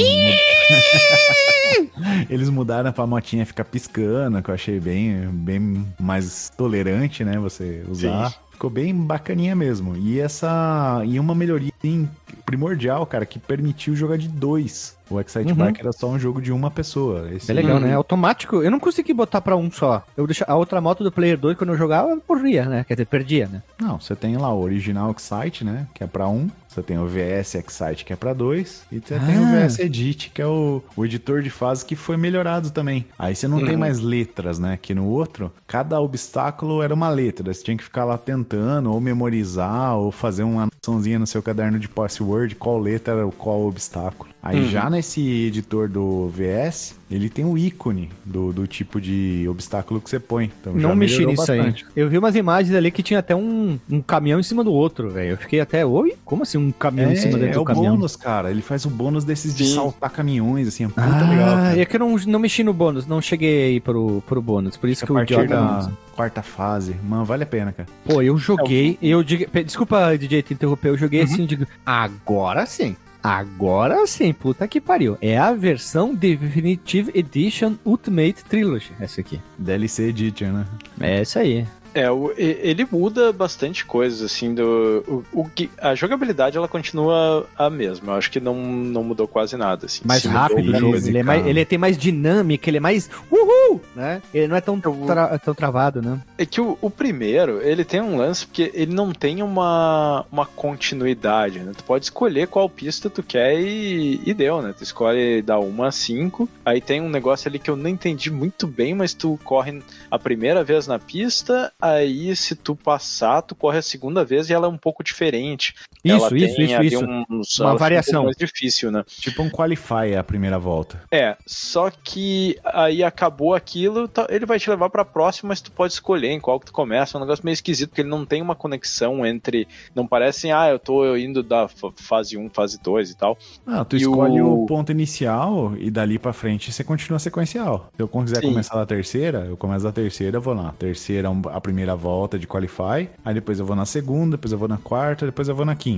Eles mudaram pra motinha ficar piscando, que eu achei bem, bem mais tolerante, né? Você usar. Ficou bem bacaninha mesmo. E essa. E uma melhoria assim, primordial, cara, que permitiu jogar de dois. O Excite Uhum. Bike era só um jogo de uma pessoa. Esse É legal, Uhum. né? Automático. Eu não consegui botar pra um só. Eu deixa... A outra moto do Player 2, quando eu jogava, eu morria, né? Quer dizer, perdia, né? Não, você tem lá o original Excite, né? Que é pra um. Você tem o VS Excite, que é pra dois. E você tem o Ah. VS Edit, que é o, o editor de fase que foi melhorado também. Aí você não tem mais letras, né? Que no outro, cada obstáculo era uma letra. Você tinha que ficar lá tentando, ou memorizar, ou fazer uma noçãozinha no seu caderno de password, qual letra era o qual obstáculo. Aí já nesse editor do VS, ele tem o ícone do, do tipo de obstáculo que você põe. Então não mexi nisso bastante. aí. Eu vi umas imagens ali que tinha até um, um caminhão em cima do outro, velho. Eu fiquei até, oi? Como assim um caminhão em cima É, dentro é do o bônus, cara. Ele faz o bônus desses de Sim. saltar caminhões, assim, é muito ah, legal. Cara. é que eu não, não mexi no bônus, não cheguei aí pro, pro bônus. Por isso a que o idiota da não- quarta fase. Mano, vale a pena, cara. Pô, eu joguei, eu digo, desculpa, DJ, te interromper, eu joguei Uhum. assim, digo, agora sim. Agora sim, puta que pariu. É a versão Definitive Edition Ultimate Trilogy, essa aqui. DLC Edition, né? É essa aí. É, o- ele muda bastante coisas, assim, do. O, o a jogabilidade ela continua a mesma. Eu acho que não, não mudou quase nada. Assim. Mais rápido o bem jogo. Ele, é mais, ele tem mais dinâmica, ele é mais uhul, né? Ele não é tão, tra- tão travado, né? É que o, o primeiro, ele tem um lance porque ele não tem uma, uma continuidade, né? Tu pode escolher qual pista tu quer e, e deu, né? Tu escolhe da 1 a 5. Aí tem um negócio ali que eu não entendi muito bem, mas tu corre a primeira vez na pista, aí se tu passar, tu corre a segunda vez e ela é um pouco diferente. Isso, isso, tem isso, isso. uns- Uma fica variação. Um mais difícil, né? Tipo um Qualify a primeira volta. É, só que aí acabou aquilo, tá- ele vai te levar pra próxima, mas tu pode escolher em qual que tu começa. É um negócio meio esquisito, porque ele não tem uma conexão entre. Não parece, ah, eu tô indo da fa- fase 1, fase 2 e tal. Ah, tu E escolhe o... o- ponto inicial e dali pra frente você continua sequencial. Se eu quiser Sim. começar da terceira, eu começo da terceira, eu vou na terceira, a primeira volta de Qualify, aí depois eu vou na segunda, depois eu vou na quarta, depois eu vou na quinta.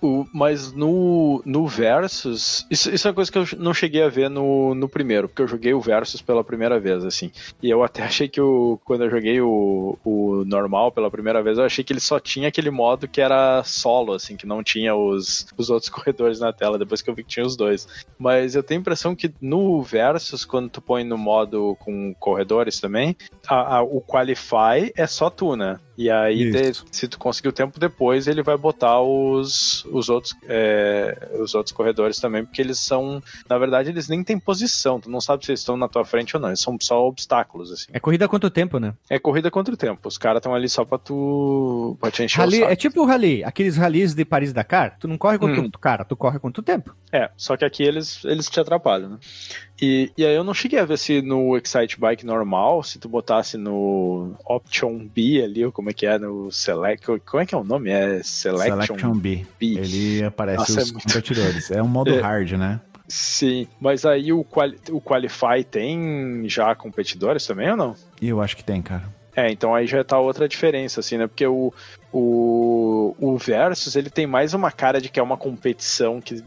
O, mas no, no Versus, isso, isso é uma coisa que eu não cheguei a ver no, no primeiro, porque eu joguei o Versus pela primeira vez, assim. E eu até achei que o, quando eu joguei o, o normal pela primeira vez, eu achei que ele só tinha aquele modo que era solo, assim, que não tinha os, os outros <laughs> corredores na tela, depois que eu vi que tinha os dois. Mas eu tenho a impressão que no Versus, quando tu põe no modo com corredores também, a- a- o Qualify é só tu, né? E aí, de- se tu conseguir o tempo depois, ele vai botar os, os, outros, é, os outros corredores também, porque eles são. Na verdade, eles nem têm posição. Tu não sabe se eles estão na tua frente ou não. Eles são só obstáculos, assim. É corrida quanto tempo, né? É corrida contra o tempo. Os caras estão ali só pra tu. pra te encher Rally, o é tipo o rally, aqueles rallies de Paris-Dakar, tu não corre quanto Hum. o cara, tu corre quanto tempo. É, só que aqui eles, eles te atrapalham, né? E, e aí eu não cheguei a ver se no Excite Bike normal, se tu botasse no Option B ali, ou como é que é, no Select. Como é que é o nome? É Selection, Selection B. B. Ele aparece Nossa, é os muito- competidores. É um <laughs> modo É. hard, né? Sim, mas aí o, quali o Qualify tem já competidores também ou não? Eu acho que tem, cara. É, então aí já tá outra diferença, assim, né? Porque o, O, o Versus, ele tem mais uma cara de que é uma competição que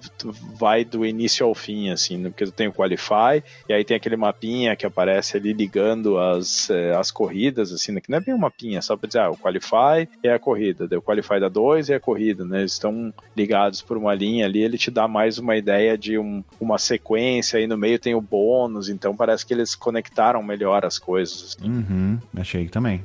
vai do início ao fim, assim, porque tu tem o Qualify, e aí tem aquele mapinha que aparece ali ligando as, eh, as corridas, assim, né? que não é bem um mapinha, é só pra dizer, ah, o Qualify é a corrida, o Qualify da 2 é a corrida, né? Eles estão ligados por uma linha ali, ele te dá mais uma ideia de um, uma sequência, aí no meio tem o bônus, então parece que eles conectaram melhor as coisas. assim. Uhum, achei também.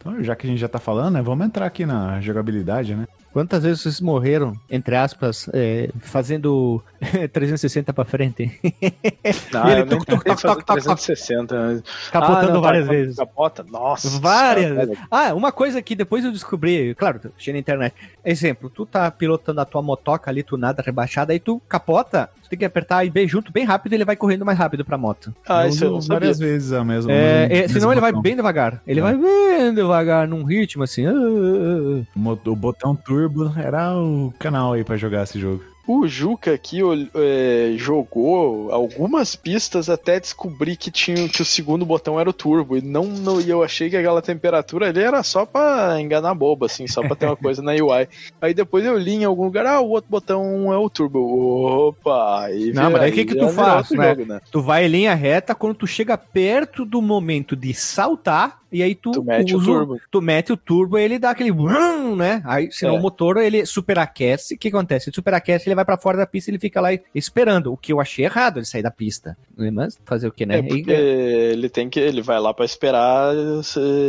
Então, já que a gente já tá falando, né, vamos entrar aqui na jogabilidade, né? Quantas vezes vocês morreram, entre aspas, é, fazendo <laughs> 360 pra frente? <laughs> Ah, E ele toc, toc, toc, 360. mas- Capotando Ah, não, várias tá, vezes. Capota? Nossa. Várias vezes. Ah, uma coisa que depois eu descobri, claro, achei na internet. Exemplo, tu tá pilotando a tua motoca ali, tu nada rebaixada, aí tu capota, tem que apertar e B junto bem rápido e ele vai correndo mais rápido pra moto. Ah, isso eu não sabia. várias vezes a mesma. É, o é, mesmo senão ele vai botão. bem devagar. Ele É. vai bem devagar, num ritmo assim. O botão turbo era o canal aí pra jogar esse jogo. O Juca aqui é, jogou algumas pistas até descobrir que tinha que o segundo botão era o turbo e não, não- e eu achei que aquela temperatura ali era só pra enganar boba assim, só pra ter uma coisa na UI. Aí depois eu li em algum lugar, ah, o outro botão é o turbo. Opa, aí Não, mas aí o que que tu já virou faz, né? jogo, né? Tu vai em linha reta quando tu chega perto do momento de saltar e aí tu, Tu mete o usa turbo. Tu mete o turbo e ele dá aquele né? Aí, senão É. o motor ele superaquece. O que acontece? Ele superaquece, ele vai pra fora da pista, ele fica lá esperando. O que eu achei errado, ele sair da pista. Mas fazer o que, né? É porque ele tem que ele vai lá pra esperar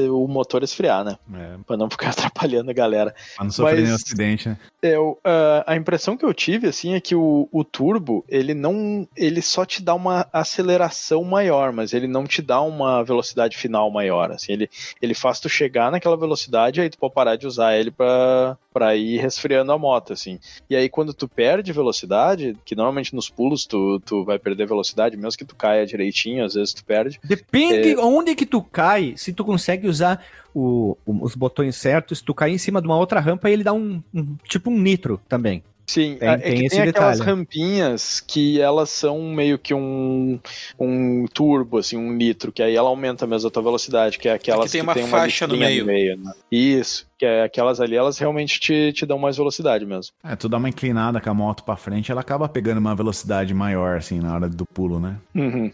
o motor esfriar, né? É, Pra não ficar <laughs> atrapalhando a galera. pra não sofrer Mas- nenhum acidente, né? É, a, a impressão que eu tive, assim, é que o, o turbo, ele não. Ele só te dá uma aceleração maior, mas ele não te dá uma velocidade final maior. Assim, ele, ele faz tu chegar naquela velocidade, aí tu pode parar de usar ele pra, pra ir resfriando a moto, assim. E aí, quando tu perde velocidade, que normalmente nos pulos tu, tu vai perder velocidade, mesmo que tu caia direitinho, às vezes tu perde. Depende É. onde que tu cai, se tu consegue usar o- o- os botões certos, se tu cair em cima de uma outra rampa, ele dá um, um- tipo um nitro também. Sim, Tem- é tem que esse tem aquelas rampinhas que elas são meio que um, um turbo, assim, um nitro, que aí ela aumenta mesmo a tua velocidade, que é aquelas tem que uma tem uma faixa no listinha meio. né? Isso, que é aquelas ali, elas realmente te, te dão mais velocidade mesmo. É, tu dá uma inclinada com a moto pra frente, ela acaba pegando uma velocidade maior, assim, na hora do pulo, né? Uhum.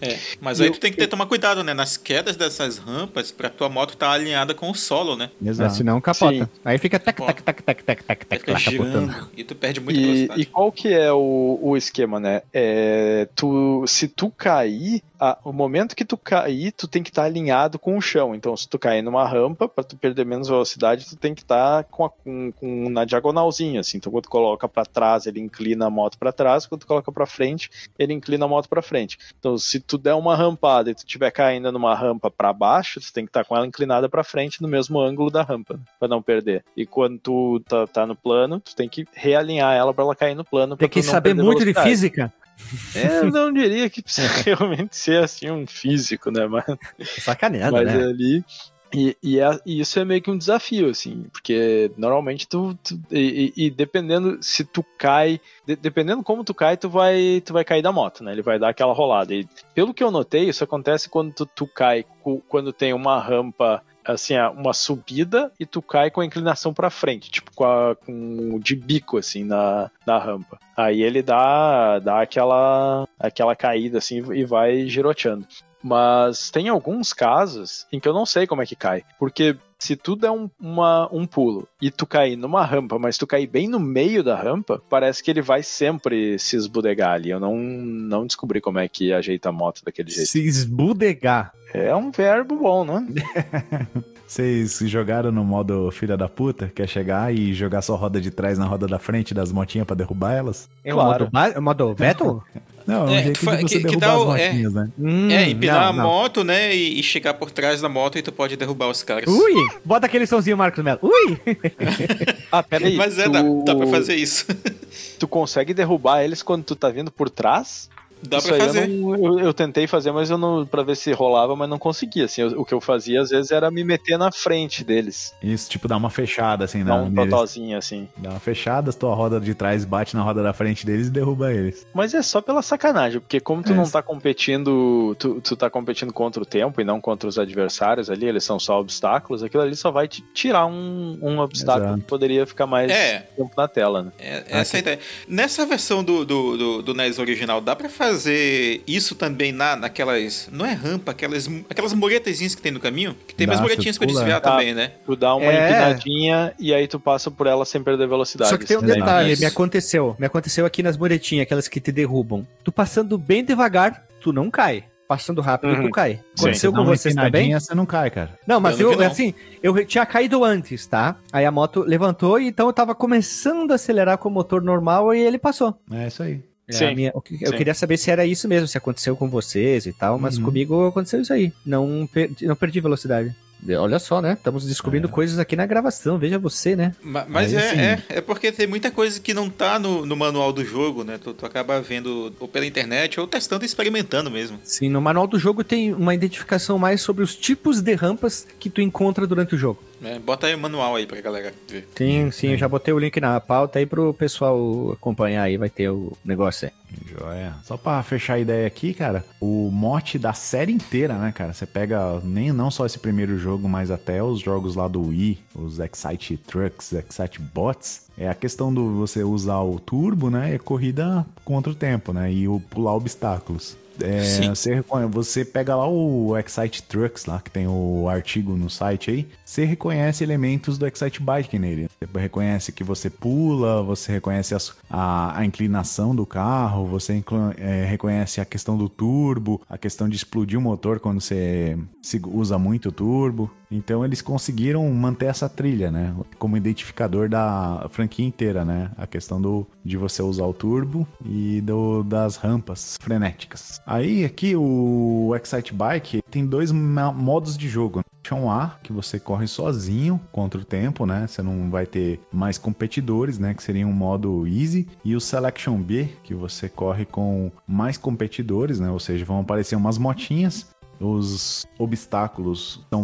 É, mas E aí eu- tu tem que ter, tomar cuidado, né? Nas quedas dessas rampas, pra tua moto estar alinhada com o solo, né? Exato. Senão capota. Sim. Aí fica tac, tac, tac, tac, tac, tac, tac, capotando. girando e tu perde muita E, velocidade. e qual que é o, o esquema, né? É, tu, se tu cair, a- o momento que tu cair, tu tem que estar alinhado com o chão. Então, se tu cair numa rampa, para tu perder menos velocidade, tu tem que estar com, a- com- com- na diagonalzinha, assim. Então, quando tu coloca para trás, ele inclina a moto para trás. Quando tu coloca para frente, ele inclina a moto para frente. Então, se tu der uma rampada e tu estiver caindo numa rampa para baixo, tu tem que estar com ela inclinada para frente no mesmo ângulo da rampa, para não perder. E quando tu tá, tá no plano, tu tem que realinhar ela para ela cair no plano. Tem que saber muito de velocidade. física. É, eu não diria que precisa <laughs> realmente ser assim um físico, né? Mas, Sacaneando, mas né? ali. E, e, é- e isso é meio que um desafio, assim, porque normalmente tu. tu- e, e- dependendo se tu cai. de- dependendo como tu cai, tu vai, tu vai cair da moto, né? Ele vai dar aquela rolada. E pelo que eu notei, isso acontece quando tu, tu cai, quando tem uma rampa. Assim, ah, uma subida e tu cai com a inclinação pra frente, tipo com, a, com de bico assim na, na rampa. Aí ele dá, dá aquela, aquela caída assim e vai giroteando. Mas tem alguns casos em que eu não sei como é que cai. Porque se tu der um, uma- um pulo e tu cair numa rampa, mas tu cair bem no meio da rampa, parece que ele vai sempre se esbudegar ali. Eu não, não descobri como é que ajeita a moto daquele jeito. Se esbudegar. É um verbo bom, né? <laughs> Vocês jogaram no modo filha da puta, que é chegar e jogar sua roda de trás na roda da frente das motinhas pra derrubar elas? É Claro. o modo, é o modo Beto? <laughs> Não, é um É, jeito que de você que- que derrubar dá as o- é. motinhas, né? Hum, É, empinar não, a não. moto, né? E, e chegar por trás da moto e tu pode derrubar os caras. Ui! <laughs> Bota aquele somzinho, Marcos Melo. Ui! <laughs> Ah, peraí. Mas é, tu, dá, dá pra fazer isso. Tu consegue derrubar eles quando tu tá vindo por trás? Dá Isso pra aí fazer. Eu, não- eu, eu tentei fazer, mas eu não para ver se rolava, mas não conseguia. Assim, Eu- o que eu fazia às vezes era me meter na frente deles, Isso, tipo, dá uma fechada assim, dar na, um totozinho assim. Dá uma fechada, tua roda de trás bate na roda da frente deles e derruba eles. Mas é só pela sacanagem, porque como tu É. não tá competindo, tu, tu tá competindo contra o tempo e não contra os adversários ali, eles são só obstáculos, aquilo ali só vai te tirar um, um obstáculo Exato. que poderia ficar mais É. tempo na tela, né? É, essa é a ideia. Nessa versão do, do, do, do NES original, dá pra fazer isso também na, naquelas. Não é rampa, aquelas, aquelas muretezinhas que tem no caminho? Que tem Dá, mais você muretinhas pra desviar Dá. também, né? Tu dá uma É. empinadinha e aí tu passa por ela sem perder velocidade. Só que tem um daí. detalhe, Isso. me aconteceu. Me aconteceu aqui nas muretinhas, aquelas que te derrubam. Tu passando bem devagar, tu não cai. Passando rápido, Uhum. tu cai. Aconteceu com vocês também? Você não cai, cara. Não, mas Eu eu, não. assim, eu tinha caído antes, tá? Aí a moto levantou e então eu tava começando a acelerar com o motor normal e ele passou. É isso aí. É Sim, minha- o que- eu sim. queria saber se era isso mesmo, se aconteceu com vocês e tal, mas Uhum. comigo aconteceu isso aí. Não, per- não perdi velocidade. Olha só, né? Estamos descobrindo É. coisas aqui na gravação, veja você, né? Ma- Mas Aí é, é, é porque tem muita coisa que não tá no, no manual do jogo, né? Tu, tu acaba vendo ou pela internet ou testando e experimentando mesmo. Sim, no manual do jogo tem uma identificação mais sobre os tipos de rampas que tu encontra durante o jogo. Né? Bota aí o manual aí pra galera ver. Sim, sim, eu já botei o link na pauta aí pro pessoal acompanhar aí, vai ter o negócio aí. Joia. Só pra fechar a ideia aqui, cara, o mote da série inteira, né, cara? Você pega nem não só esse primeiro jogo, mas até os jogos lá do Wii, os Excite Trucks, Excite Bots. É a questão do você usar o turbo, né? E corrida contra o tempo, né? E o pular obstáculos. É, você, você pega lá o Excite Trucks, lá que tem o artigo no site aí, você reconhece elementos do Excite Bike nele. Você reconhece que você pula, você reconhece as- a, a inclinação do carro, você é, reconhece a questão do turbo, a questão de explodir o motor quando você se usa muito turbo. Então eles conseguiram manter essa trilha, né? Como identificador da franquia inteira, né? A questão do, de você usar o turbo e do, das rampas frenéticas. Aí aqui o Excite Bike tem dois modos de jogo. Selection A, que você corre sozinho contra o tempo, né? Você não vai ter mais competidores, né? Que seria um modo easy. E o Selection B, que você corre com mais competidores, né? Ou seja, vão aparecer umas motinhas os obstáculos são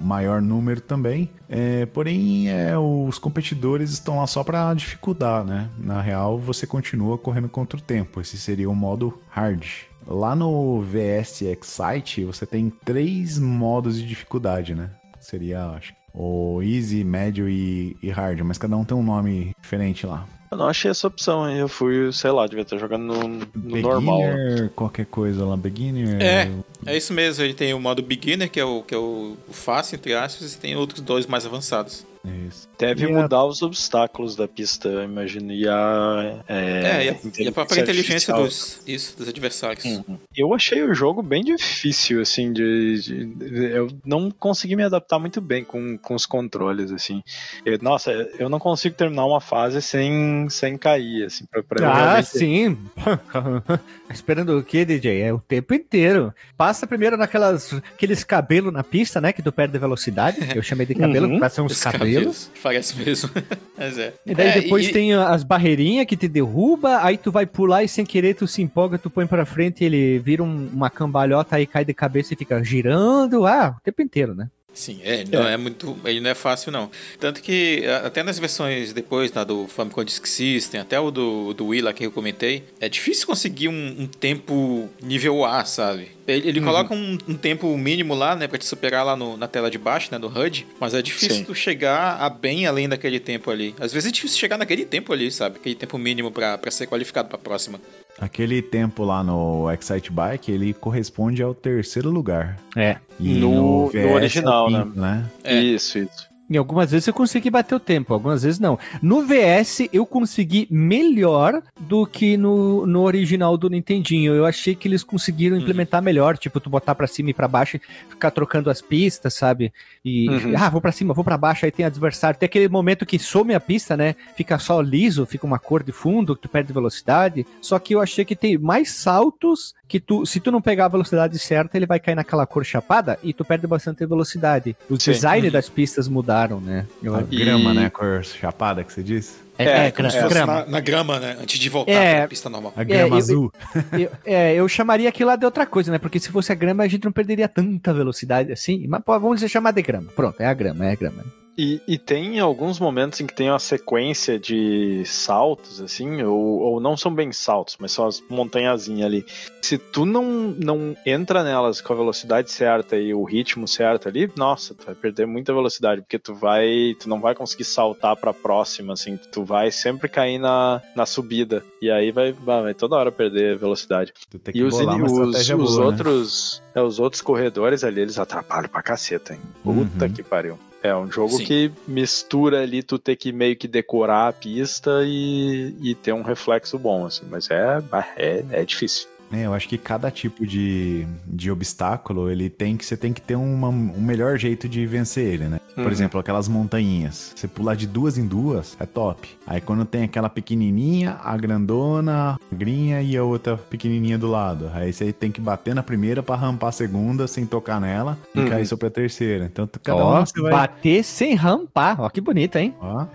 maior número também, é, porém é, os competidores estão lá só para dificultar, né? Na real, você continua correndo contra o tempo. Esse seria o modo hard. Lá no VS Excite, você tem três modos de dificuldade, né? Seria, acho, o easy, médio e, e hard, mas cada um tem um nome diferente lá. Eu não achei essa opção, hein? Eu fui, sei lá, devia estar jogando no, no normal. Beginner, qualquer coisa lá, beginner. É. É isso mesmo, ele tem o modo beginner, que é o, que é o fácil, entre aspas, e tem outros dois mais avançados. É isso. Deve E a- mudar os obstáculos da pista, eu imagino. E a. É, e, a, e a própria inteligência dos, isso, dos adversários. Uhum. Eu achei o jogo bem difícil, assim, de, de- de- eu não consegui me adaptar muito bem com, com os controles, assim. Eu- nossa, eu não consigo terminar uma fase sem, sem cair, assim, pra, pra Ah, realmente- sim. <laughs> Esperando o que, DJ? É o tempo inteiro. Passa primeiro naquelas aqueles cabelos na pista, né? Que tu perde velocidade. Eu chamei de cabelo, Uhum. parece uns Os cabelos. Parece mesmo. <laughs> Mas é. E daí É, depois e- tem as barreirinhas que te derruba, aí tu vai pular e sem querer tu se empolga, tu põe pra frente ele vira um- uma cambalhota aí cai de cabeça e fica girando. Ah, o tempo inteiro, né? Sim, é, não é muito. Ele não é fácil, não. Tanto que até nas versões depois, na do Famicom Disk System, até o do, do Wii lá que eu comentei, é difícil conseguir um, um tempo nível A, sabe? Ele, ele coloca um, um tempo mínimo lá, né, pra te superar lá no- na tela de baixo, né, no HUD, mas é difícil Sim. tu chegar a bem além daquele tempo ali. Às vezes é difícil chegar naquele tempo ali, sabe? Aquele tempo mínimo pra, pra ser qualificado pra próxima. Aquele tempo lá no Excite Bike, ele corresponde ao terceiro lugar. É. E No- no VS é o original, né? quinto, né? É. Isso, isso. Em algumas vezes eu consegui bater o tempo, algumas vezes não. No VS eu consegui melhor do que no, no original do Nintendinho. Eu achei que eles conseguiram implementar melhor, tipo, tu botar pra cima e pra baixo, e ficar trocando as pistas, sabe? E, Uhum. ah, vou pra cima, vou pra baixo, aí tem adversário. Tem aquele momento que some a pista, né? Fica só liso, fica uma cor de fundo, que tu perde velocidade. Só que eu achei que tem mais saltos que tu, se tu não pegar a velocidade certa, ele vai cair naquela cor chapada e tu perde bastante velocidade. O Sim. design das pistas mudaram né? Eu- A E- grama, né? Cor chapada que você disse? é, É, é, como gra- Se fosse grama. na, na grama, né? Antes de voltar É. pra pista normal. A grama eu- azul. <laughs> Eu, é, eu chamaria aquilo lá de outra coisa, né? Porque se fosse a grama, a gente não perderia tanta velocidade assim. Mas pô, vamos dizer chamar de grama. Pronto, é a grama, é a grama. E, e tem alguns momentos em que tem uma sequência de saltos, assim, ou, ou não são bem saltos, mas são as montanhazinhas ali. Se tu não, não entra nelas com a velocidade certa e o ritmo certo ali, nossa, tu vai perder muita velocidade, porque tu vai. Tu não vai conseguir saltar pra próxima, assim, tu vai sempre cair na, na subida. E aí vai, vai, toda hora perder velocidade. E os, os, estratégia os boa, né? outros. É, os outros corredores ali, eles atrapalham pra caceta, hein? Puta Uhum. que pariu. É um jogo Sim. que mistura ali tu ter que meio que decorar a pista e, e ter um reflexo bom, assim. Mas é, é, é difícil. É, eu acho que cada tipo de, de obstáculo, ele tem que você tem que ter uma, um melhor jeito de vencer ele, né? Por Uhum. exemplo, aquelas montanhas. Você pular de duas em duas é top. Aí quando tem aquela pequenininha, a grandona, a magrinha e a outra pequenininha do lado. Aí você tem que bater na primeira pra rampar a segunda sem tocar nela e Uhum. cair só pra terceira. Então cada Ó, uma você vai bater sem rampar. Ó, que bonito, hein? Ó.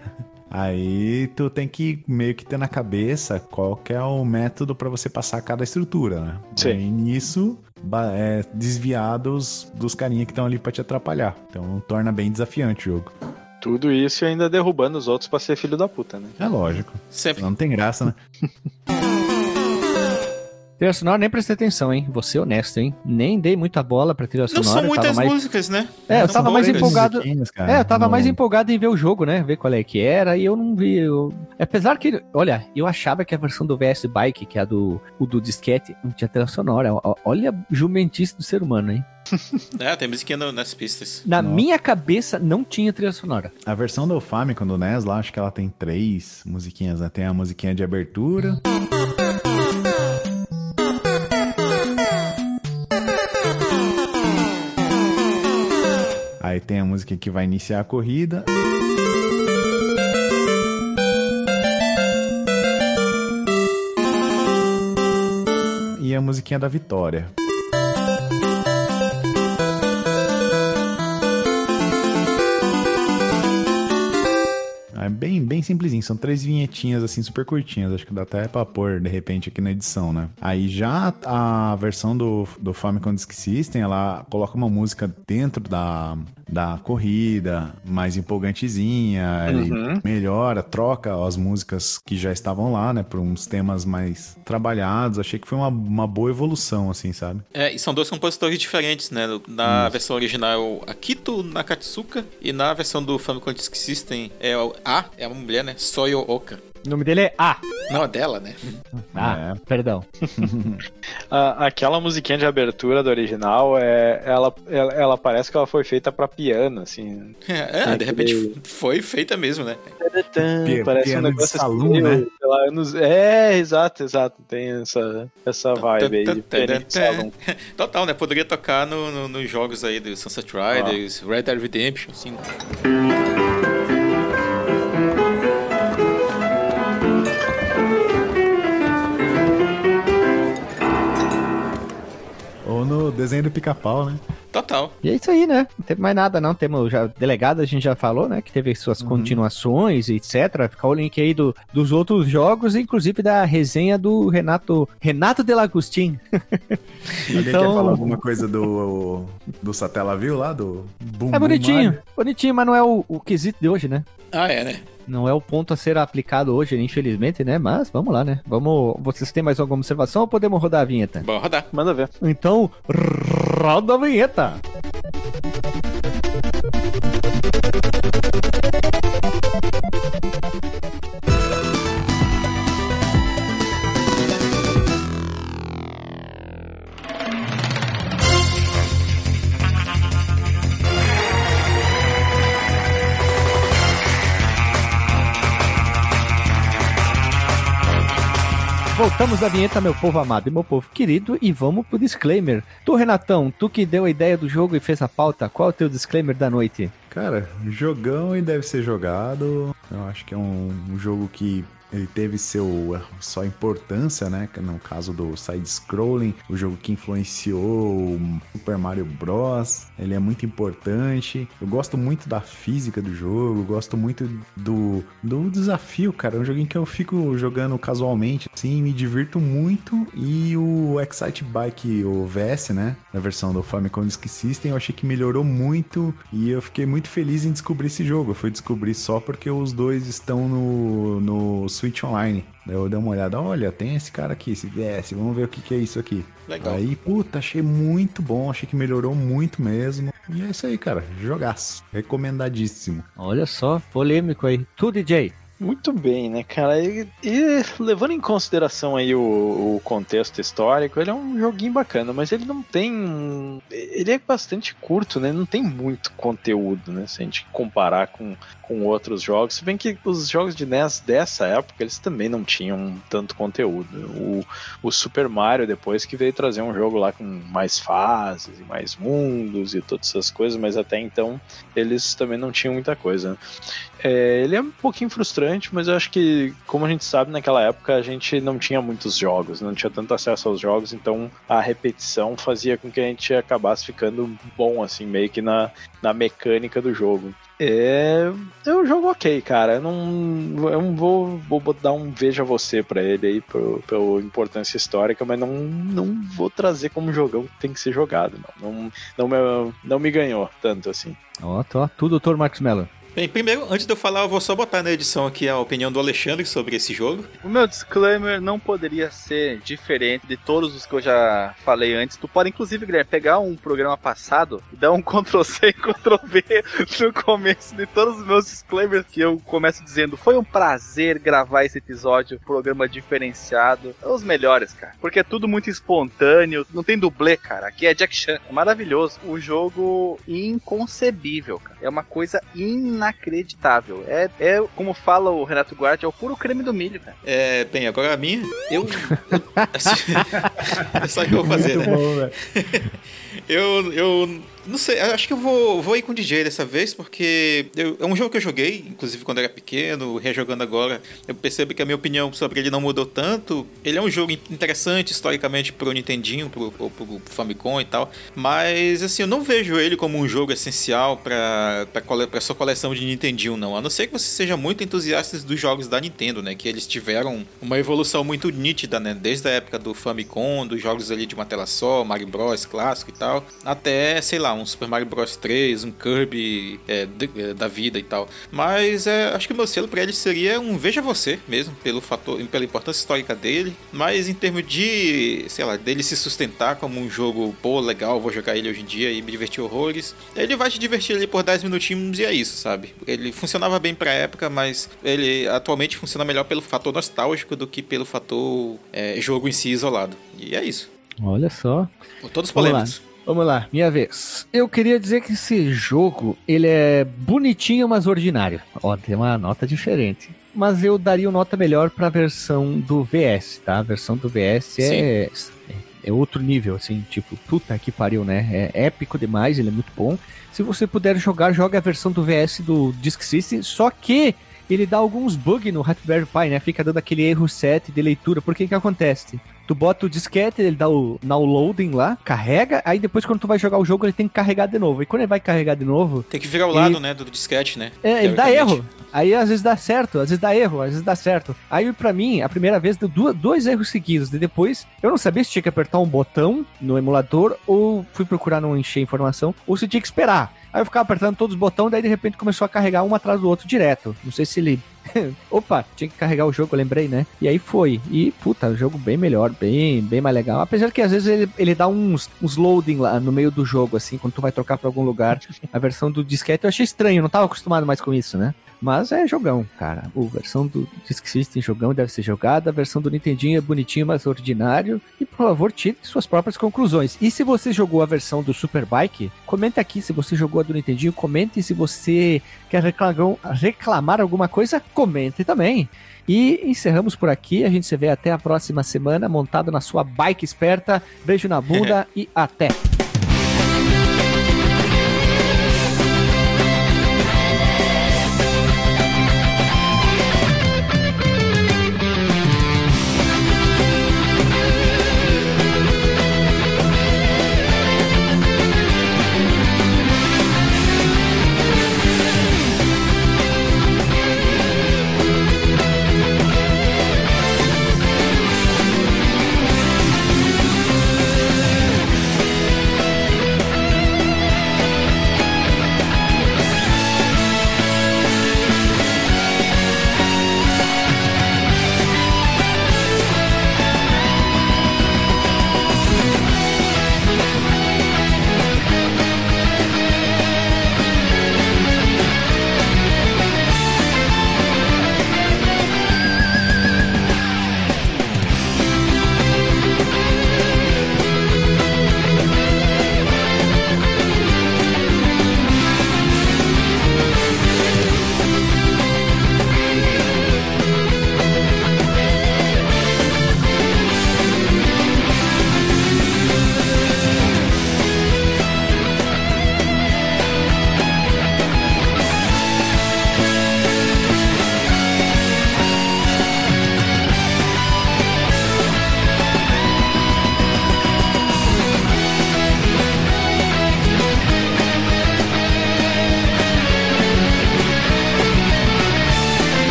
Aí tu tem que meio que ter na cabeça qual que é o método pra você passar cada estrutura, né? Sim. Aí nisso é, desviar dos, carinha que estão ali pra te atrapalhar. Então torna bem desafiante o jogo. Tudo isso e ainda derrubando os outros pra ser filho da puta, né? É lógico. Sempre. Não tem graça, né? <laughs> Trilha sonora, nem prestei atenção, hein? Vou ser honesto, hein? Nem dei muita bola pra trilha Não sonora. são eu tava muitas mais... músicas, né? É, eu São tava mais empolgado- cara. É, eu tava No- mais empolgado em ver o jogo, né? Ver qual é que era, e eu não vi. eu- Apesar que, olha, eu achava que a versão do VS Bike, que é a do, o do disquete, não tinha trilha sonora. Olha a jumentice do ser humano, hein? <laughs> É, tem musiquinha no- nas pistas. Na Nossa. minha cabeça não tinha trilha sonora. A versão do Famicom do NES lá, acho que ela tem três musiquinhas, né? Tem a musiquinha de abertura. Aí tem a música que vai iniciar a corrida. E a musiquinha da vitória. É bem, bem simplesinho, são três vinhetinhas assim super curtinhas, acho que dá até pra pôr de repente aqui na edição, né? Aí já a versão do, do Famicom Disk System, ela coloca uma música dentro da, da corrida, mais empolgantezinha, Uhum. melhora, troca as músicas que já estavam lá, né, por uns temas mais trabalhados, achei que foi uma, uma boa evolução, assim, sabe? É, e são dois compositores diferentes, né? Na versão original é o Akito Nakatsuka e na versão do Famicom Disk System é o A, é uma mulher, né? Soyo Oka. O nome dele é A. Não, é dela, né? Ah, É. perdão. <laughs> A- aquela musiquinha de abertura do original, é, ela, ela, ela parece que ela foi feita pra piano, assim. <laughs> É, Tem de repente aquele- foi feita mesmo, né? Parece um piano de negócio salão, assim, né? sei lá, anos- É, exato, exato. Tem essa, essa vibe aí de pianinho de salão. <laughs> Total, né? Poderia tocar no, no- nos jogos aí do Sunset Riders, Red Dead Redemption, assim. Desenho do pica-pau, né? Total. E é isso aí, né? Não teve mais nada, não. Temos já delegado, a gente já falou, né? Que teve suas continuações, etc. Fica o link aí do, dos outros jogos, inclusive da resenha do Renato Renato Delagostin. <laughs> Alguém Então- quer falar alguma coisa do, do Satellaview lá, do Boom É Boom bonitinho, Mario? bonitinho, mas não é o, o quesito de hoje, né? Ah, é, né? Não é o ponto a ser aplicado hoje, infelizmente, né? Mas vamos lá, né? Vamos. Vocês têm mais alguma observação ou podemos rodar a vinheta? Bora rodar. Manda ver. Então, roda a vinheta! Voltamos da vinheta, meu povo amado e meu povo querido, e vamos pro disclaimer. Tu, Renatão, tu que deu a ideia do jogo e fez a pauta, qual é o teu disclaimer da noite? Cara, jogão e deve ser jogado. Eu acho que é um, um jogo que ele teve seu sua importância, né? No caso do side scrolling, o jogo que influenciou o Super Mario Bros. Ele é muito importante. Eu gosto muito da física do jogo, gosto muito do, do desafio, cara. É um joguinho que eu fico jogando casualmente, assim, me divirto muito. E o Excite Bike, o VS, né? Na versão do Famicom Disk System, eu achei que melhorou muito e eu fiquei muito feliz em descobrir esse jogo. Eu fui descobrir só porque os dois estão no Switch Online. Daí eu dei uma olhada, olha, tem esse cara aqui, esse VS, vamos ver o que, que é isso aqui. Legal. Aí, puta, achei muito bom, achei que melhorou muito mesmo. E é isso aí, cara, jogaço, recomendadíssimo. Olha só, polêmico aí. Tu, DJ? Muito bem, né, cara? E, e levando em consideração aí o, o, contexto histórico, ele é um joguinho bacana, mas ele não tem. Ele é bastante curto, né? Não tem muito conteúdo, né? Se a gente comparar com, com outros jogos. Se bem que os jogos de NES dessa época, eles também não tinham tanto conteúdo. O, o Super Mario, depois que veio trazer um jogo lá com mais fases e mais mundos e todas essas coisas, mas até então eles também não tinham muita coisa. É, ele é um pouquinho frustrante, mas eu acho que, como a gente sabe, naquela época a gente não tinha muitos jogos, não tinha tanto acesso aos jogos, então a repetição fazia com que a gente acabasse ficando bom, assim, meio que na, na mecânica do jogo. É, é um jogo ok, cara. Eu não, eu não vou, vou dar um veja você para ele aí, pela importância histórica, mas não, não vou trazer como jogão que tem que ser jogado. Não, não, não, me, não me ganhou tanto assim. Ó, tô, tudo, doutor Marcos Mello. Bem, primeiro, antes de eu falar, eu vou só botar na edição aqui a opinião do Alexandre sobre esse jogo. O meu disclaimer não poderia ser diferente de todos os que eu já falei antes. Tu pode, inclusive, Guilherme, pegar um programa passado e dar um <laughs> Ctrl-C e Ctrl-V no começo de todos os meus disclaimers que eu começo dizendo foi um prazer gravar esse episódio, programa diferenciado. É os melhores, cara. Porque é tudo muito espontâneo, não tem dublê, cara. Aqui é Jack Chan. É maravilhoso. O jogo inconcebível, cara. É uma coisa in inacreditável. É, é, como fala o Renato Guardi, é o puro creme do milho, cara. É, bem, agora a minha, eu. eu assim, é só que eu vou fazer, Muito né? Bom, <laughs> eu, eu não sei, acho que eu vou, vou ir com o DJ dessa vez, porque eu, é um jogo que eu joguei, inclusive quando era pequeno, rejogando agora. Eu percebo que a minha opinião sobre ele não mudou tanto. Ele é um jogo interessante historicamente pro Nintendinho, pro, pro, pro Famicom e tal. Mas, assim, eu não vejo ele como um jogo essencial pra, pra sua coleção de Nintendinho, não. A não ser que você seja muito entusiasta dos jogos da Nintendo, né? Que eles tiveram uma evolução muito nítida, né? Desde a época do Famicom, dos jogos ali de uma tela só, Mario Bros. clássico e tal, até, sei lá, um Super Mario Bros 3, um Kirby é, é, da vida e tal. Mas é, acho que o meu selo para ele seria um Veja Você mesmo, pelo fator, pela importância histórica dele. Mas em termos de, sei lá, dele se sustentar como um jogo, pô, legal, vou jogar ele hoje em dia e me divertir horrores. Ele vai te divertir ali por 10 minutinhos e é isso, sabe? Ele funcionava bem pra época, mas ele atualmente funciona melhor pelo fator nostálgico do que pelo fator é, jogo em si isolado. E é isso. Olha só. Todos polêmicos. Vamos lá, minha vez. Eu queria dizer que esse jogo, ele é bonitinho, mas ordinário. Ó, tem uma nota diferente. Mas eu daria uma nota melhor para a versão do VS, tá? A versão do VS é, é outro nível, assim, tipo, puta que pariu, né? É épico demais, ele é muito bom. Se você puder jogar, joga a versão do VS do Disk System, só que ele dá alguns bugs no Raspberry Pi, né? Fica dando aquele erro set de leitura. Por que que acontece? Tu bota o disquete, ele dá o downloading lá, carrega, aí depois quando tu vai jogar o jogo, ele tem que carregar de novo. E quando ele vai carregar de novo. Tem que virar o lado, né, do disquete, né? É, ele dá erro. Aí às vezes dá certo, às vezes dá erro, às vezes dá certo. Aí pra mim, a primeira vez deu dois erros seguidos. E depois, eu não sabia se tinha que apertar um botão no emulador, ou fui procurar não encher informação, ou se tinha que esperar. Aí eu ficava apertando todos os botões, daí de repente começou a carregar um atrás do outro direto. Não sei se ele <laughs> Opa, tinha que carregar o jogo, eu lembrei, né? E aí foi. E, puta, o jogo bem melhor, bem, bem mais legal. Apesar que às vezes ele, ele dá uns, uns loading lá no meio do jogo, assim, quando tu vai trocar pra algum lugar. <laughs> A versão do disquete eu achei estranho, não tava acostumado mais com isso, né? Mas é jogão, cara. A versão do Disk System jogão deve ser jogada. A versão do Nintendinho é bonitinho, mas ordinário. E por favor, tire suas próprias conclusões. E se você jogou a versão do Superbike, comente aqui se você jogou a do Nintendinho. Comente se você quer reclamar, reclamar alguma coisa, comente também. E encerramos por aqui. A gente se vê até a próxima semana, montado na sua bike esperta. Beijo na bunda <laughs> e até!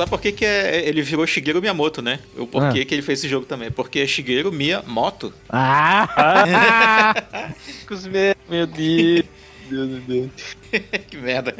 Sabe por que, que é, ele virou Shigeru Miyamoto, né? O porquê que ele fez esse jogo também. Porque é Shigeru Miyamoto. Ah! <laughs> Meu Deus, meu Deus. <laughs> que merda.